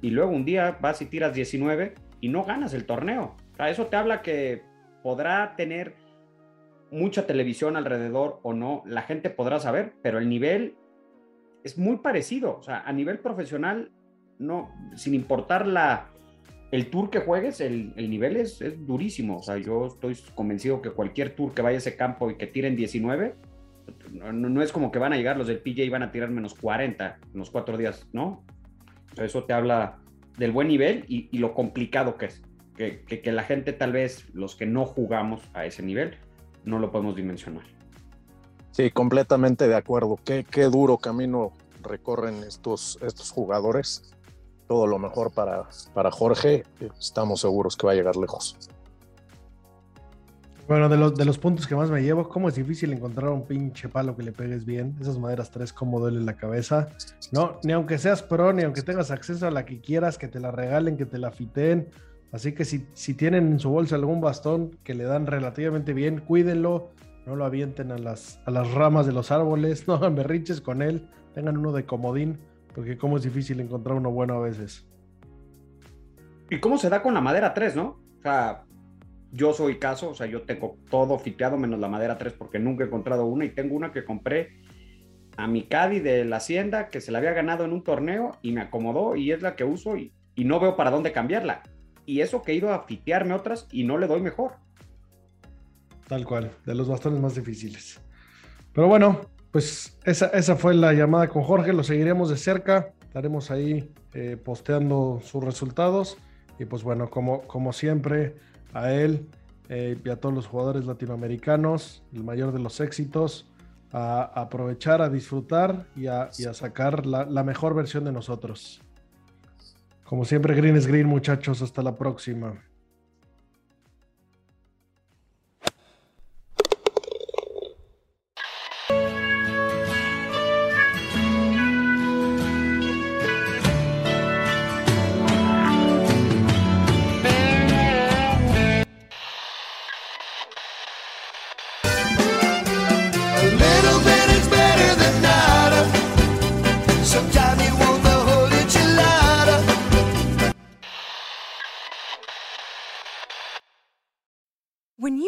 Y luego un día vas y tiras 19 y no ganas el torneo. O sea, eso te habla que podrá tener mucha televisión alrededor o no, la gente podrá saber, pero el nivel es muy parecido. O sea, a nivel profesional, no, sin importar la, el tour que juegues, el, el nivel es, es durísimo. O sea, yo estoy convencido que cualquier tour que vaya a ese campo y que tiren 19, no, no- es como que van a llegar los del PJ y van a tirar menos 40 en los cuatro días, ¿no? Eso te habla del buen nivel y, y lo complicado que es. Que- que la gente, tal vez, los que no jugamos a ese nivel, no lo podemos dimensionar. Sí, completamente de acuerdo. Qué, qué duro camino recorren estos, estos jugadores. Todo lo mejor para, para Jorge. Estamos seguros que va a llegar lejos. Bueno, de los, de los puntos que más me llevo, cómo es difícil encontrar un pinche palo que le pegues bien. Esas maderas 3, cómo duele la cabeza. No, ni aunque seas pro, ni aunque tengas acceso a la que quieras, que te la regalen, que te la fiteen. Así que si, si tienen en su bolsa algún bastón que le dan relativamente bien, cuídenlo. No lo avienten a las, a las ramas de los árboles. No hagan berrinches con él. Tengan uno de comodín, porque cómo es difícil encontrar uno bueno a veces. ¿Y cómo se da con la madera 3, no? O sea, Yo soy caso, o sea, yo tengo todo fiteado menos la madera 3 porque nunca he encontrado una y tengo una que compré a mi Caddy de la Hacienda que se la había ganado en un torneo y me acomodó y es la que uso y no veo para dónde cambiarla. Y eso que he ido a fitearme otras y no le doy mejor. Tal cual, de los bastones más difíciles. Pero bueno, pues esa, esa fue la llamada con Jorge, lo seguiremos de cerca, estaremos ahí eh, posteando sus resultados y pues bueno, como, como siempre, a él eh, y a todos los jugadores latinoamericanos, el mayor de los éxitos, a, aprovechar, a disfrutar y a, a sacar la mejor versión de nosotros. Como siempre, Green es Green, muchachos. Hasta la próxima.